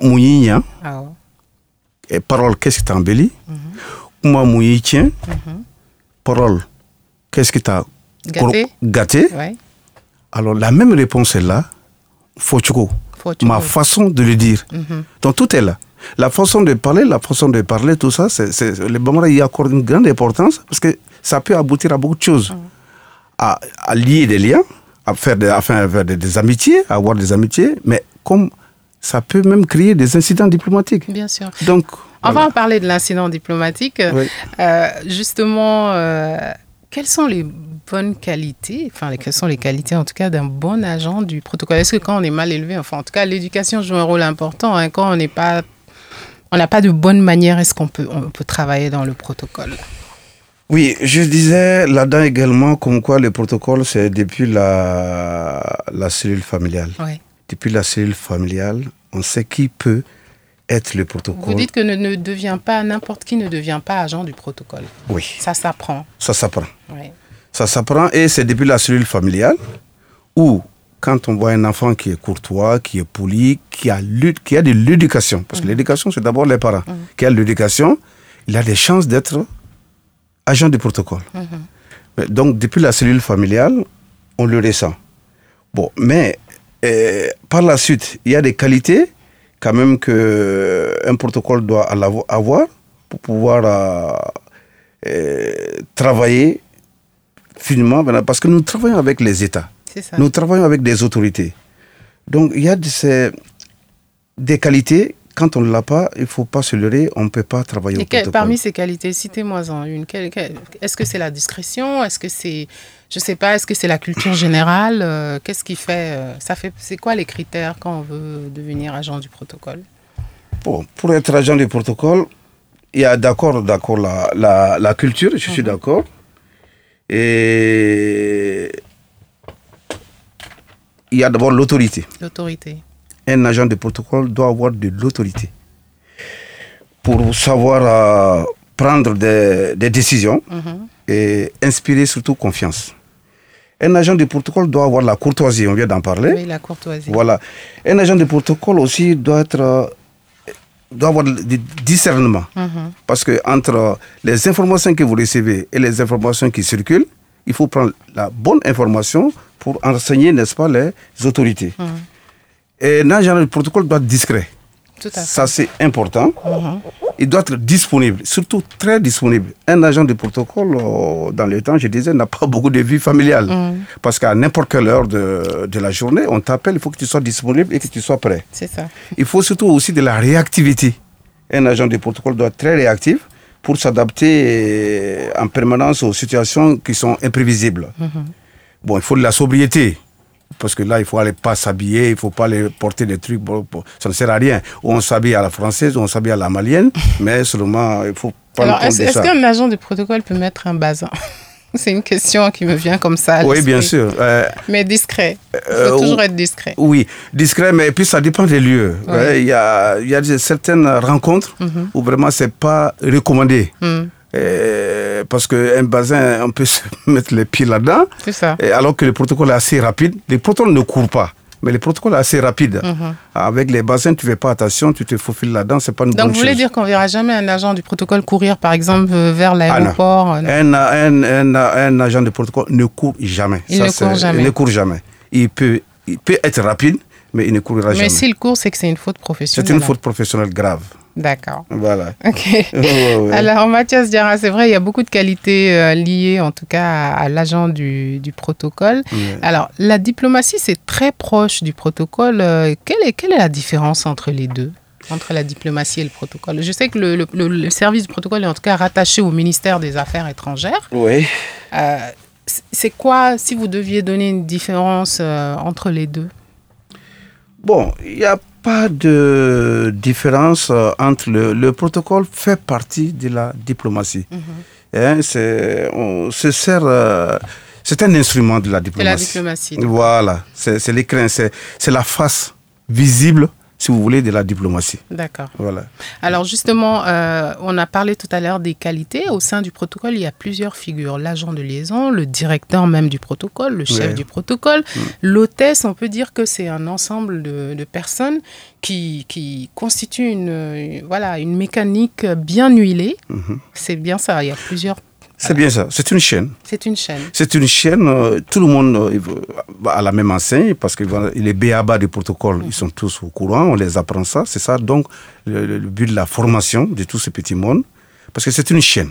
ah Et parole, qu'est-ce qui t'embellit? Kuma mm Parole, qu'est-ce qui t'a gâté, gâté? Alors la même réponse est là. Fochuko. Ma façon de le dire. Mhm. Donc tout est là. La façon de parler, la façon de parler, tout ça, c'est, les Bamara y accordent une grande importance parce que ça peut aboutir à beaucoup de choses. À, lier des liens, à faire, des, faire des, amitiés, à avoir des amitiés, mais comme ça peut même créer des incidents diplomatiques. Bien sûr. Donc, on va en parler de l'incident diplomatique. Euh, justement, euh, quelles sont les bonnes qualités, enfin, quelles sont les qualités en tout cas d'un bon agent du protocole Est-ce que quand on est mal élevé, enfin, en tout cas, l'éducation joue un rôle important. Hein, quand on n'est pas on n'a pas de bonne manière, est-ce qu'on peut, on peut travailler dans le protocole? Oui, je disais là-dedans également comme quoi le protocole, c'est depuis la, la cellule familiale. Depuis la cellule familiale, on sait qui peut être le protocole. Vous dites que ne, ne devient pas, n'importe qui ne devient pas agent du protocole. Oui. Ça s'apprend. Ça s'apprend. Oui. Ça s'apprend et c'est depuis la cellule familiale où quand on voit un enfant qui est courtois, qui est poli, qui a, qui a de l'éducation, parce que mm. l'éducation, c'est d'abord les parents, mm. qui a l'éducation, il a des chances d'être agent du protocole. Mm-hmm. Donc, depuis la cellule familiale, on le ressent. Bon, mais euh, par la suite, il y a des qualités quand même qu'un protocole doit avoir pour pouvoir euh, travailler finement, parce que nous travaillons avec les États. Nous travaillons avec des autorités. Donc il y a des qualités quand on ne l'a pas, il ne faut pas se leurrer, on ne peut pas travailler Et au Parmi ces qualités, citez-moi-en une. Est-ce que c'est la discrétion? Est-ce que c'est, je sais pas, est-ce que c'est la culture générale? Euh, Qu'est-ce qui fait, euh, ça fait, c'est quoi les critères quand on veut devenir agent du protocole? Bon, Pour être agent du protocole, il y a d'accord, d'accord la, la, culture, je suis mhm. d'accord. Et il y a d'abord l'autorité. L'autorité un agent de protocole doit avoir de l'autorité pour savoir euh, prendre des, décisions mhm. et inspirer surtout confiance. Un agent de protocole doit avoir la courtoisie, on vient d'en parler. Oui, la courtoisie. Voilà. Un agent de protocole aussi doit être euh, doit avoir du discernement. Mhm. Parce que entre les informations que vous recevez et les informations qui circulent, il faut prendre la bonne information pour enseigner, n'est-ce pas, les autorités. Mhm. Et agent de protocole doit être discret. Ça, c'est important. Mhm. Il doit être disponible, surtout très disponible. Un agent de protocole, euh, dans le temps, je disais, n'a pas beaucoup de vie familiale. Mhm. Parce qu'à n'importe quelle heure de, de, la journée, on t'appelle, il faut que tu sois disponible et que tu sois prêt. C'est ça. Il faut surtout aussi de la réactivité. Un agent de protocole doit être très réactif pour s'adapter euh, en permanence aux situations qui sont imprévisibles. Mhm. Bon, il faut de la sobriété parce que là, il faut aller pas s'habiller, il faut pas aller porter des trucs, ça ne sert à rien. on s'habille à la française, ou on s'habille à la malienne, mais seulement, il faut pas Alors, est-ce, qu'un agent de protocole peut mettre un bazin C'est une question qui me vient comme ça. oui, bien sûr. Euh, mais discret. Il faut euh, toujours être discret. Oui, discret, mais puis ça dépend des lieux. Il y, a, y a certaines rencontres mhm. où vraiment c'est pas recommandé. Mhm. Euh, parce qu'un bazin, on peut se mettre les pieds là-dedans. C'est ça. Alors que le protocole est assez rapide. Les protocoles ne courent pas. Mais le protocole est assez rapide. Mhm. Avec les bassins, tu ne fais pas attention, tu te faufiles là-dedans, c'est pas une Donc bonne vous voulez dire qu'on ne verra jamais un agent du protocole courir, par exemple, vers ah, l'aéroport un, un, un, agent du protocole ne court jamais. Il ne court jamais. Il ne court jamais. Il peut, il peut être rapide, mais il ne courra jamais. Mais s'il court, c'est que c'est une faute professionnelle. C'est une faute professionnelle grave. D'accord. Voilà. Ok. Alors, Mathias Diarra, c'est vrai, il y a beaucoup de qualités euh, liées, en tout cas, à, l'agent du, du, protocole. Alors, la diplomatie, c'est très proche du protocole. Euh, quelle, est, quelle est la différence entre les deux entre la diplomatie et le protocole? Je sais que le, le, service du protocole est en tout cas rattaché au ministère des Affaires étrangères. Oui. Euh, c'est quoi, si vous deviez donner une différence entre les deux? Bon, il y a pas de différence euh, entre le, le, protocole fait partie de la diplomatie. Mhm. Hein, c'est, on se sert, euh, c'est un instrument de la diplomatie. De la diplomatie. Voilà, c'est, l'écran, c'est, c'est la face visible si vous voulez, de la diplomatie. D'accord. Voilà. Alors justement, euh, on a parlé tout à l'heure des qualités. Au sein du protocole, il y a plusieurs figures. L'agent de liaison, le directeur même du protocole, le chef du protocole, mm. l'hôtesse, on peut dire que c'est un ensemble de, de personnes qui, qui, constituent une, voilà, une mécanique bien huilée. Mm-hmm. C'est bien ça, il y a plusieurs c'est bien ça, c'est une chaîne. C'est une chaîne. C'est une chaîne, euh, tout le monde euh, va à la même enseigne parce que les BABA du protocole, ils sont tous au courant, on les apprend ça. C'est ça donc le, but de la formation de tout ce petit monde. Parce que c'est une chaîne.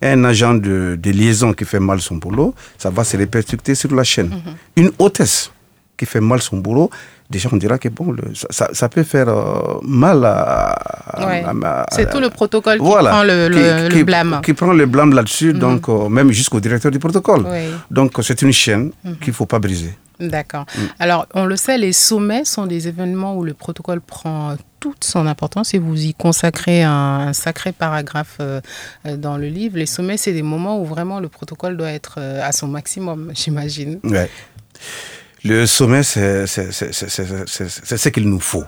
Un agent de, liaison qui fait mal son boulot, ça va se répercuter sur la chaîne. Une hôtesse qui fait mal son boulot, déjà on dira que bon, ça, ça, peut faire euh, mal à. c'est tout le protocole qui prend le, blâme. Qui, prend le blâme là-dessus, mhm. donc euh, même jusqu'au directeur du protocole. Donc c'est une chaîne mhm. qu'il ne faut pas briser. D'accord. Mm. Alors, on le sait, les sommets sont des événements où le protocole prend toute son importance et vous y consacrez un, sacré paragraphe euh, dans le livre. Les sommets, c'est des moments où vraiment le protocole doit être à son maximum, j'imagine. Ouais. Le sommet, c'est ce qu'il nous faut.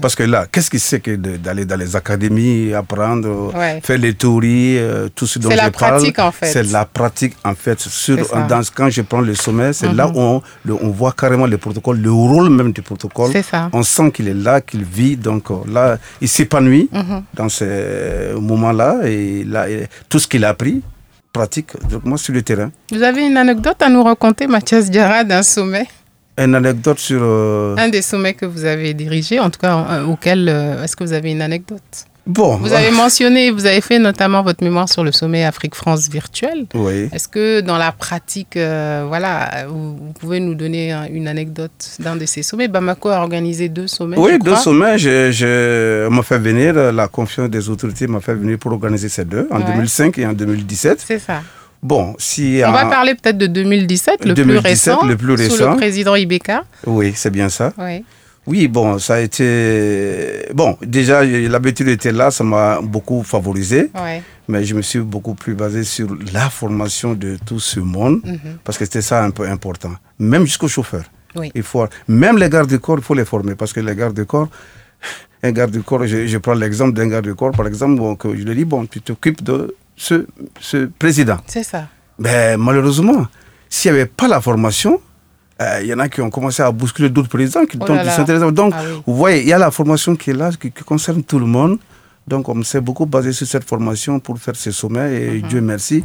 Parce que là, qu'est-ce qui c'est que d'aller dans les académies, apprendre, faire les théories, euh, tout ce dont je parle? C'est la pratique en fait. C'est la pratique en fait. Sur, dans, quand je prends le sommet, c'est là mhm. où on, on, voit carrément le protocole, le rôle même du protocole. Ça. On sent qu'il est là, qu'il vit. Donc euh, là, il s'épanouit mhm. dans ces moments-là. Et là, tout ce qu'il a appris, pratique moi sur le terrain. Vous avez une anecdote à nous raconter, Mathias Diarra, d'un sommet? Une anecdote sur... Euh, Un des sommets que vous avez dirigé, en tout cas euh, auquel... Euh, est-ce que vous avez une anecdote? Bon. Vous avez mentionné, vous avez fait notamment votre mémoire sur le sommet Afrique-France virtuel. Oui. Est-ce que dans la pratique, euh, voilà, vous, pouvez nous donner une anecdote d'un de ces sommets? Bamako a organisé deux sommets. Oui, deux sommets. Je, je m'a fait venir, la confiance des autorités m'a fait venir pour organiser ces deux, en 2005 et en 2017. C'est ça. Bon, si on va parler peut-être de 2017, le plus récent, le plus récent, sous le président Ibeka. Oui, c'est bien ça. Oui. Oui, bon, ça a été. Bon, déjà, l'habitude était là, ça m'a beaucoup favorisé. Mais je me suis beaucoup plus basé sur la formation de tout ce monde, mhm. parce que c'était ça un peu important. Même jusqu'au chauffeur. Il faut, même les gardes du corps, il faut les former, parce que les gardes du corps, un garde du corps, je, prends l'exemple d'un garde du corps, par exemple, je lui dis, bon, tu t'occupes de ce, ce président. C'est ça. Mais malheureusement, s'il n'y avait pas la formation, euh, il y en a qui ont commencé à bousculer d'autres présidents qui, oh s'intéressent. Donc, ah vous voyez, il y a la formation qui est là, qui, concerne tout le monde. Donc, on s'est beaucoup basé sur cette formation pour faire ces sommets. Et mhm. Dieu merci,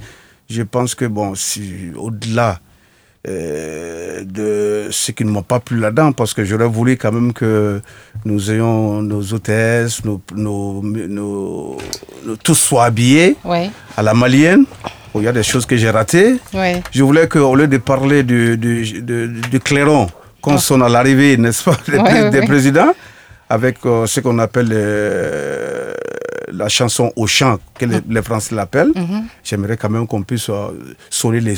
je pense que, bon, si, au-delà euh, de ce qui ne m'a pas plu là-dedans, parce que j'aurais voulu quand même que nous ayons nos hôtesses, nos, nos, nos, tous soient habillés à la malienne. Il y a des choses que j'ai ratées. Je voulais qu'au lieu de parler du, du, du, clairon, qu'on sonne à l'arrivée, n'est-ce pas, des, présidents, avec euh, ce qu'on appelle euh, la chanson au chant, que les, mm. Français l'appellent, mm-hmm. j'aimerais quand même qu'on puisse euh, sonner les,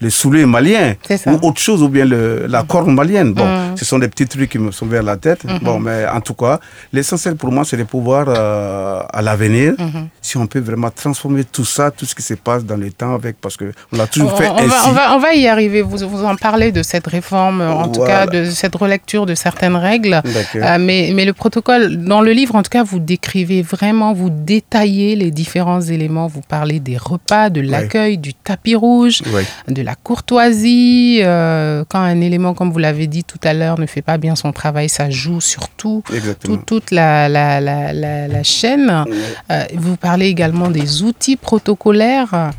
les, souliers maliens ou autre chose, ou bien le, la corne malienne. Bon, mm. ce sont des petits trucs qui me sont vers la tête. Bon, mais en tout cas, l'essentiel pour moi, c'est de pouvoir, euh, à l'avenir, si on peut vraiment transformer tout ça, tout ce qui se passe dans le temps, avec, parce qu'on l'a toujours fait on ainsi. Va, on, va, on va y arriver. Vous, vous en parlez de cette réforme, en tout cas, de cette relecture de certaines règles. Euh, mais, mais le protocole, dans le livre, en tout cas, vous décrivez vraiment vous détaillez les différents éléments. Vous parlez des repas, de l'accueil, du tapis rouge, de la courtoisie. Euh, quand un élément, comme vous l'avez dit tout à l'heure, ne fait pas bien son travail, ça joue sur tout, toute la, la, la, la chaîne. Euh, vous parlez également des outils protocolaires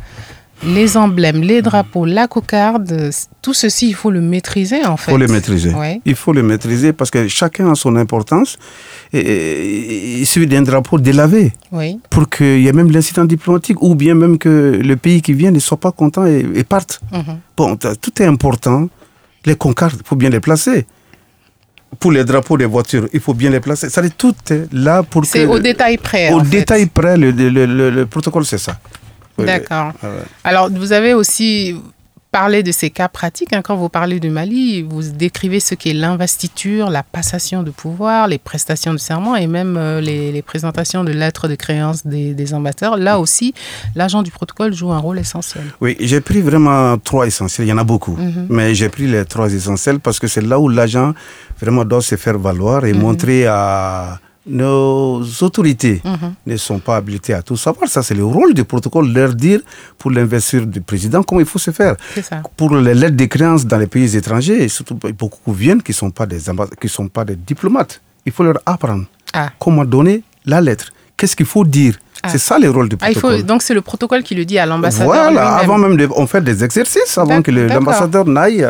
les emblèmes, les drapeaux, la cocarde, tout ceci, il faut le maîtriser en fait. Il faut le maîtriser. Il faut le maîtriser parce que chacun a son importance. Et, et celui d'un drapeau délavé. Oui. Pour qu'il y ait même l'incident diplomatique ou bien même que le pays qui vient ne soit pas content et, parte. Mhm. Bon, tout est important. Les concardes, il faut bien les placer pour les drapeaux des voitures, il faut bien les placer. Ça tout est là pour que. C'est au détail près. Au détail près, le, le protocole, c'est ça. D'accord. Alors, vous avez aussi parlé de ces cas pratiques. Hein. quand vous parlez du Mali, vous décrivez ce qu'est l'investiture, la passation de pouvoir, les prestations de serment et même euh, les, présentations de lettres de créance des, ambassadeurs. Là aussi, l'agent du protocole joue un rôle essentiel. Oui, j'ai pris vraiment trois essentiels. Il y en a beaucoup. Mhm. Mais j'ai pris les trois essentiels parce que c'est là où l'agent vraiment doit se faire valoir et mhm. montrer à nos autorités mhm. ne sont pas habilitées à tout savoir. Ça, c'est le rôle du protocole, leur dire pour l'investiture du président comment il faut se faire. Pour les lettres de créances dans les pays étrangers, et surtout beaucoup viennent qui ne sont, pas des qui sont pas des diplomates. Il faut leur apprendre ah. comment donner la lettre. Qu'est-ce qu'il faut dire? Ah. C'est ça le rôle du protocole. Ah, il faut, donc c'est le protocole qui le dit à l'ambassadeur. Voilà, avant même, de, on fait des exercices avant que l'ambassadeur n'aille,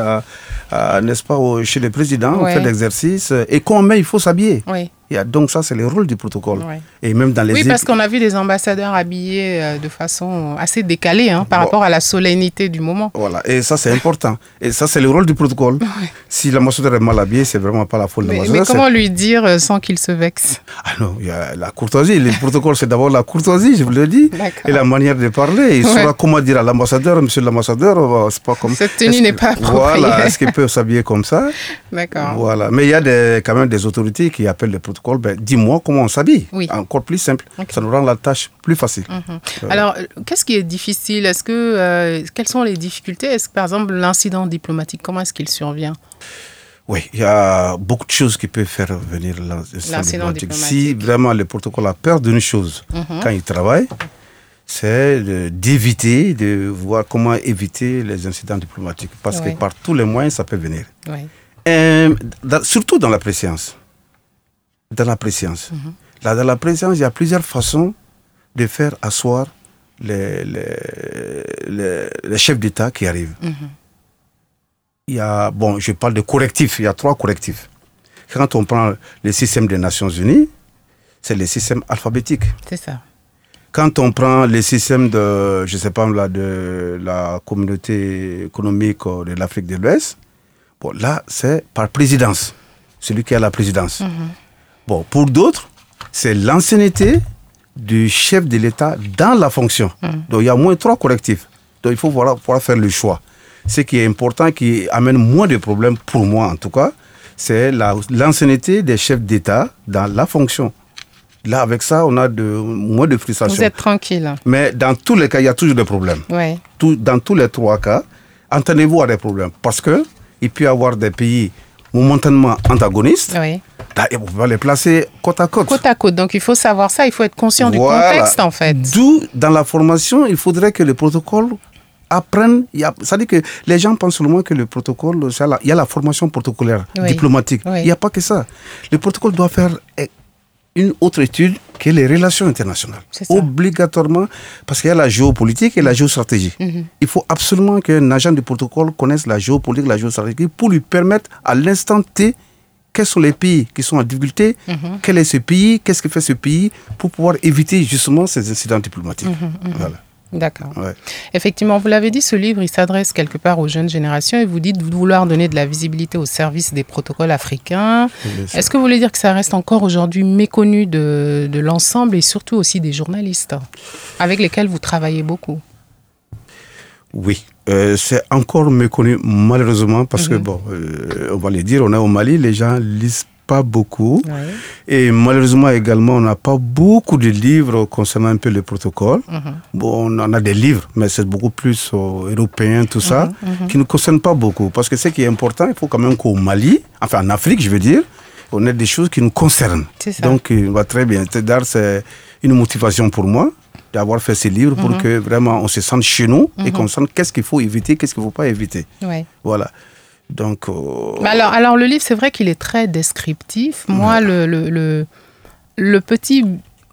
n'est-ce pas, chez le président, on fait l'exercice. Et combien il faut s'habiller. Oui donc ça, c'est le rôle du protocole. Et même dans les oui, parce qu'on a vu des ambassadeurs habillés euh, de façon assez décalée hein, par rapport à la solennité du moment. Voilà, et ça c'est important. Et ça c'est le rôle du protocole. Si l'ambassadeur est mal habillé, c'est vraiment pas la faute de l'ambassadeur. Mais comment lui dire euh, sans qu'il se vexe? Ah non, il y a la courtoisie. Le protocole c'est d'abord la courtoisie, je vous le dis, et la manière de parler. Il saura comment dire à l'ambassadeur, monsieur l'ambassadeur, euh, c'est pas comme Cette tenue n'est pas appropriée. Voilà, est-ce qu'il peut s'habiller comme ça? D'accord. Voilà, mais il y a des, quand même des autorités qui appellent le protocole ben, dis-moi comment on s'habille. Encore plus simple. Ça nous rend la tâche plus facile. Mhm. Alors, qu'est-ce qui est difficile? Est-ce que euh, quelles sont les difficultés? Est-ce que par exemple l'incident diplomatique, comment est-ce qu'il survient? Oui, il y a beaucoup de choses qui peuvent faire venir l'incident diplomatique. Si vraiment le protocole a peur d'une chose mhm. quand il travaille, c'est d'éviter, de voir comment éviter les incidents diplomatiques. Parce que par tous les moyens, ça peut venir. surtout dans la préséance dans la présence. Mhm. Là, dans la présence, il y a plusieurs façons de faire asseoir les, les, les, chefs d'État qui arrivent. Mhm. Il y a, bon, je parle de correctifs, il y a trois correctifs. Quand on prend le système des Nations Unies, c'est le système alphabétique. C'est ça. Quand on prend les systèmes de, je sais pas, là, de la communauté économique de l'Afrique de l'Ouest, bon, là, c'est par présidence, celui qui a la présidence. Mhm. Bon, pour d'autres, c'est l'ancienneté du chef de l'État dans la fonction. Mhm. Donc, il y a moins trois correctifs. Donc, il faut pouvoir, pouvoir faire le choix. Ce qui est important, qui amène moins de problèmes, pour moi en tout cas, c'est la- l'ancienneté des chefs d'État dans la fonction. Là, avec ça, on a de, moins de frustration. Vous êtes tranquille. Mais dans tous les cas, il y a toujours des problèmes. Ouais. Tout- dans tous les trois cas, entendez-vous à des problèmes. Parce que il peut y avoir des pays momentanément antagonistes. Oui. Et on va les placer côte à côte. Côte à côte. Donc il faut savoir ça, il faut être conscient du contexte en fait. D'où, dans la formation, il faudrait que le protocole apprenne. il y a- C'est-à-dire que les gens pensent seulement que le protocole, il y a la formation protocolaire, Oui. diplomatique. Oui. Il n'y a pas que ça. Le protocole doit faire eh, une autre étude que les relations internationales. Obligatoirement, parce qu'il y a la géopolitique et la géostratégie. Mhm. Il faut absolument qu'un agent du protocole connaisse la géopolitique, la géostratégie, pour lui permettre à l'instant T quels sont les pays qui sont en difficulté, Mhm. quel est ce pays, qu'est-ce que fait ce pays, pour pouvoir éviter justement ces incidents diplomatiques. Mhm. Voilà. D'accord. Ouais. Effectivement, vous l'avez dit, ce livre, il s'adresse quelque part aux jeunes générations et vous dites vouloir donner de la visibilité au service des protocoles africains. Est-ce que vous voulez dire que ça reste encore aujourd'hui méconnu de, de l'ensemble et surtout aussi des journalistes avec lesquels vous travaillez beaucoup? Oui, Euh, c'est encore méconnu malheureusement parce que, bon, euh, on va le dire, on est au Mali, les gens lisent pas beaucoup. Et malheureusement également, on n'a pas beaucoup de livres concernant un peu le protocole. Bon, on en a des livres, mais c'est beaucoup plus euh, européen, tout ça, Mhm, mhm. qui ne concernent pas beaucoup. Parce que ce qui est important, il faut quand même qu'au Mali, enfin en Afrique, je veux dire, on ait des choses qui nous concernent. Donc, euh, va très bien. C'est une motivation pour moi d'avoir fait ces livres pour Mhm. que vraiment on se sente chez nous et Mhm. qu'on sente qu'est-ce qu'il faut éviter, qu'est-ce qu'il ne faut pas éviter. Ouais. Voilà. Donc, euh, alors, alors, le livre, c'est vrai qu'il est très descriptif. Moi, le, le, le, le petit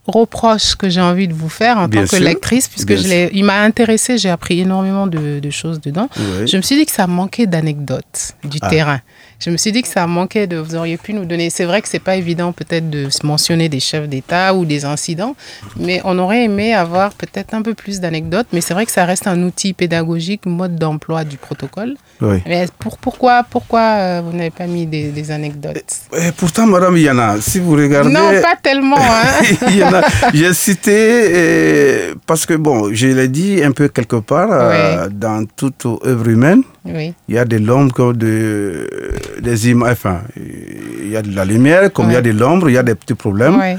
reproche que j'ai envie de vous faire en Bien tant que lectrice, puisque je il m'a intéressé, j'ai appris énormément de, de choses dedans. Je me suis dit que ça manquait d'anecdotes du Ah. terrain. Je me suis dit que ça manquait de. Vous auriez pu nous donner. C'est vrai que c'est pas évident peut-être de se mentionner des chefs d'État ou des incidents, mais on aurait aimé avoir peut-être un peu plus d'anecdotes. Mais c'est vrai que ça reste un outil pédagogique, mode d'emploi du protocole. Oui. Mais pour, pourquoi, pourquoi euh, vous n'avez pas mis des, des anecdotes? Et pourtant, madame, il y en a. Si vous regardez. Non, pas tellement. Hein. il y en a. J'ai cité, euh, parce que bon, je l'ai dit un peu quelque part, euh, dans toute œuvre humaine, oui. il y a de l'ombre comme de, des images. Enfin, il y a de la lumière, comme il y a de l'ombre, il y a des petits problèmes. Ouais.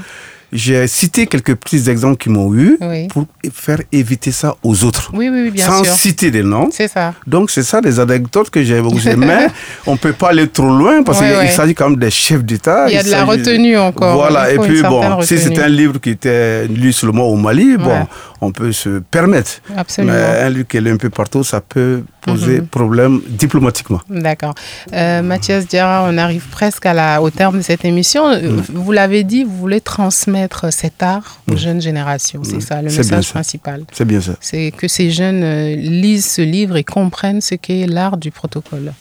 J'ai cité quelques petits exemples qui m'ont eu Oui. pour faire éviter ça aux autres. Oui, oui, bien sans sûr. citer des noms. C'est ça. Donc, c'est ça des anecdotes que j'ai où j'ai- Mais on ne peut pas aller trop loin parce Ouais, qu'il ouais. s'agit quand même des chefs d'État. Il y a de la retenue encore. Voilà, Il et puis bon, si c'est un livre qui était lu seulement au Mali, bon, Ouais. on peut se permettre. Absolument. Mais un livre qui est lu un peu partout, ça peut poser Mhm. problème diplomatiquement. D'accord. Euh, Mathias Diarra, on arrive presque à la, au terme de cette émission. Mm. Vous l'avez dit, vous voulez transmettre cet art aux jeunes générations. C'est ça le message principal. C'est bien ça. C'est que ces jeunes euh, lisent ce livre et comprennent ce qu'est l'art du protocole.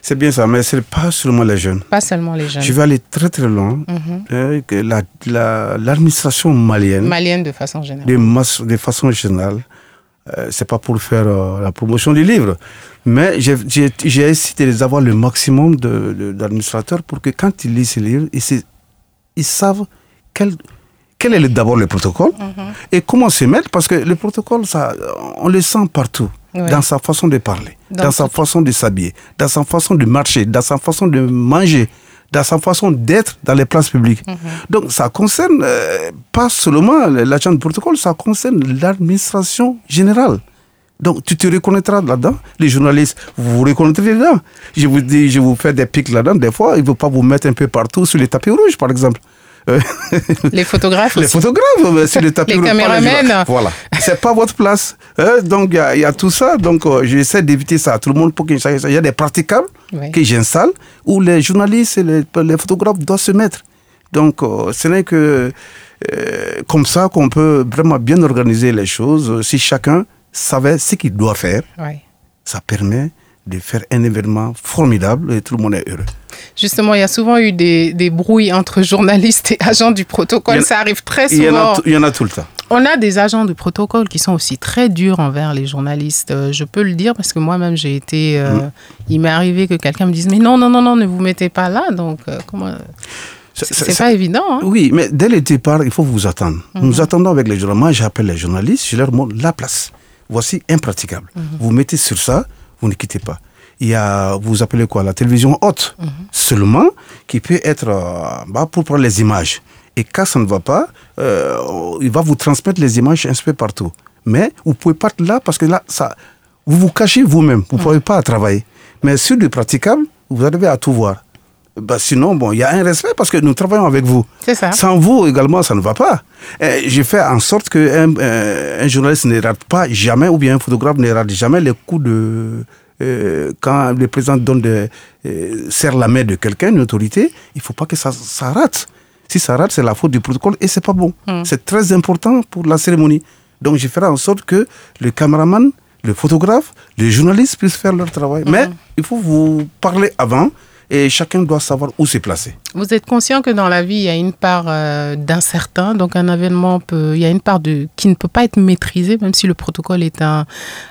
C'est bien ça, mais ce n'est pas seulement les jeunes. Pas seulement les jeunes. Je vais aller très très loin. Mhm. Euh, que la- la- L'administration malienne, Malienne de façon générale. de, masse- de façon générale, euh, c'est pas pour faire euh, la promotion du livre, mais j'ai- essayé d'avoir le maximum de- de- d'administrateurs pour que quand ils lisent ce livre, ils savent quel, quel est d'abord le protocole et comment se mettre, parce que le protocole, ça, on le sent partout, Ouais. dans sa façon de parler, Dans dans, sa façon de s'habiller, dans sa façon de marcher, dans sa façon de manger, dans sa façon d'être dans les places publiques. Donc ça concerne euh, pas seulement l'agent de protocole, ça concerne l'administration générale. Donc tu te reconnaîtras là-dedans. Les journalistes, vous vous reconnaîtrez là-dedans. Je vous dis, je vous fais des pics là-dedans. Des fois, il ne faut pas vous mettre un peu partout sur les tapis rouges, par exemple. Euh, Les photographes les aussi. photographes euh, sur les tapis Les journalistes. Voilà. C'est pas votre place. Euh, donc il y a- il y, a tout ça. Donc euh, j'essaie d'éviter ça. Tout le monde pour qu'il il y a des praticables que j'installe où les journalistes et les, les photographes doivent se mettre. Donc euh, ce n'est que euh, comme ça qu'on peut vraiment bien organiser les choses. Si chacun savait ce qu'il doit faire, Ouais. ça permet de faire un événement formidable et tout le monde est heureux. Justement, il y a souvent eu des, des brouilles entre journalistes et agents du protocole. Ça arrive très souvent. Il y, en a, tout le temps. On a des agents du protocole qui sont aussi très durs envers les journalistes. Euh, je peux le dire parce que moi-même, j'ai été. Euh, mm. Il m'est arrivé que quelqu'un me dise Mais non, non, non, non, ne vous mettez pas là. Donc, euh, comment. C'est pas évident. Hein? Oui, mais dès le départ, il faut vous attendre. Mm-hmm. Nous attendons avec les journalistes. Moi, j'appelle les journalistes, je leur montre la place. Voici impraticable. Mm-hmm. Vous mettez sur ça, vous ne quittez pas il y a, vous appelez quoi, la télévision haute, mhm. seulement, qui peut être euh, bah, pour prendre les images. Et quand ça ne va pas, euh, il va vous transmettre les images un peu partout. Mais vous pouvez pas être là parce que là, ça, vous vous cachez vous-même. Vous ne pouvez pas travailler. Mais sur du praticable, vous arrivez à tout voir. Bah, sinon, bon, il y a un respect parce que nous travaillons avec vous. C'est ça. Sans vous également, ça ne va pas. J'ai fait en sorte qu'un euh, un journaliste ne rate pas jamais, ou bien un photographe ne rate jamais les coups de, euh, quand le président donne de, euh, serre la main de quelqu'un, une autorité, il ne faut pas que ça, ça rate. Si ça rate, c'est la faute du protocole et c'est pas bon. Hmm. C'est très important pour la cérémonie. Donc je ferai en sorte que le caméraman, le photographe, les journalistes puissent faire leur travail. Hmm. Mais il faut vous parler avant et chacun doit savoir où se placer. Vous êtes conscient que dans la vie, il y a une part euh, d'incertain, donc un événement peut, il y a une part de qui ne peut pas être maîtrisée, même si le protocole est un,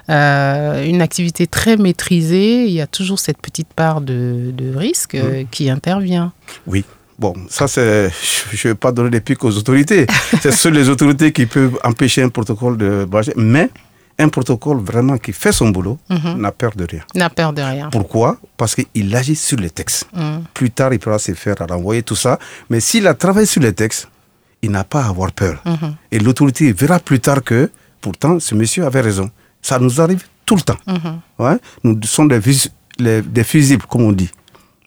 euh, une activité très maîtrisée, il y a toujours cette petite part de, de risque euh, mm. qui intervient. Oui, Bon, ça, c'est. Je ne vais pas donner des pics aux autorités. c'est seules les autorités qui peuvent empêcher un protocole de Mais un protocole vraiment qui fait son boulot mhm. n'a peur de rien. N'a peur de rien. Pourquoi? Parce qu'il agit sur les textes. Mhm. Plus tard, il pourra se faire renvoyer tout ça. Mais s'il a travaillé sur les textes, il n'a pas à avoir peur. Mhm. Et l'autorité verra plus tard que, pourtant, ce monsieur avait raison. Ça nous arrive tout le temps. Ouais? Nous sommes des, des fusibles, comme on dit.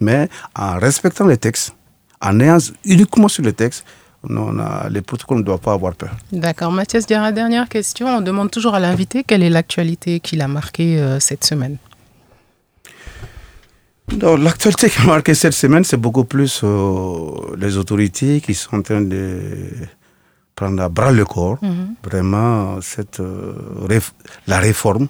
Mais en respectant les textes, en ayant uniquement sur les textes, non, les protocoles ne doivent pas avoir peur. D'accord. Mathias Diarra, dernière question. On demande toujours à l'invité quelle est l'actualité qu'il a marquée euh, cette semaine? L'actualité qui a marqué cette semaine, c'est beaucoup plus euh, les autorités qui sont en train de prendre à bras le corps mhm. vraiment cette, euh, la réforme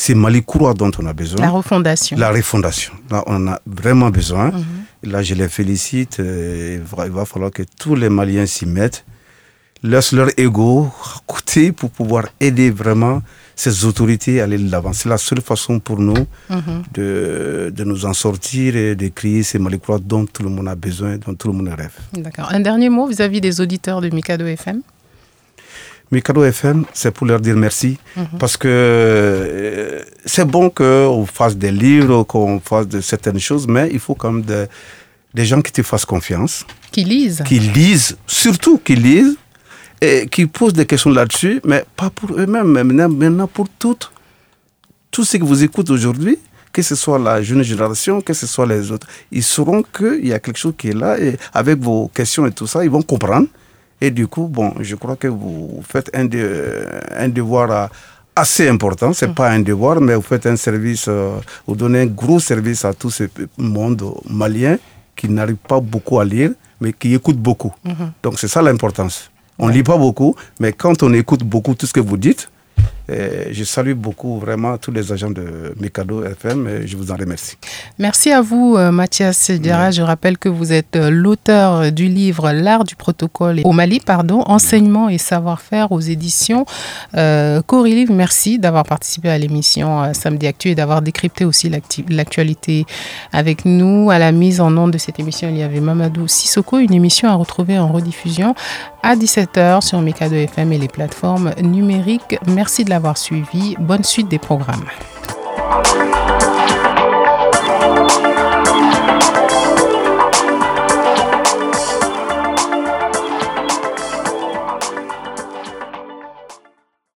c'est Mali dont on a besoin. La refondation. La refondation. Là, on en a vraiment besoin. Mhm. Là, je les félicite. Il va falloir que tous les Maliens s'y mettent, laissent leur ego à côté pour pouvoir aider vraiment ces autorités à aller de l'avant. C'est la seule façon pour nous mhm. de, de, nous en sortir et de créer ces Mali dont tout le monde a besoin, dont tout le monde rêve. D'accord. Un dernier mot vis-à-vis -vis des auditeurs de Mikado FM Mikado FM, c'est pour leur dire merci. Mhm. Parce que euh, c'est bon qu'on fasse des livres, qu'on fasse de certaines choses, mais il faut quand même des gens qui te fassent confiance. Qui lisent. Qui lisent, surtout qui lisent, et qui posent des questions là-dessus, mais pas pour eux-mêmes, mais maintenant pour toutes. Tous ceux qui vous écoutent aujourd'hui, que ce soit la jeune génération, que ce soit les autres, ils sauront qu'il y a quelque chose qui est là, et avec vos questions et tout ça, ils vont comprendre. Et du coup, bon, je crois que vous faites un, un devoir euh, assez important. Ce n'est mm. pas un devoir, mais vous faites un service, euh, vous donnez un gros service à tout ce monde malien qui n'arrive pas beaucoup à lire, mais qui écoute beaucoup. Mm-hmm. Donc c'est ça l'importance. On ne lit pas beaucoup, mais quand on écoute beaucoup tout ce que vous dites, je salue beaucoup vraiment tous les agents de Mikado FM et je vous en remercie. Merci à vous, euh, Mathias Diarra. Je rappelle que vous êtes euh, l'auteur du livre L'art du protocole au Mali, pardon, enseignement et savoir-faire aux éditions euh, Merci d'avoir participé à l'émission euh, Samedi Actu et d'avoir décrypté aussi l'actualité avec nous. À la mise en onde de cette émission, il y avait Mamadou Sissoko, une émission à retrouver en rediffusion à 17h sur Mikado FM et les plateformes numériques. Merci de suivi. Bonne suite des programmes.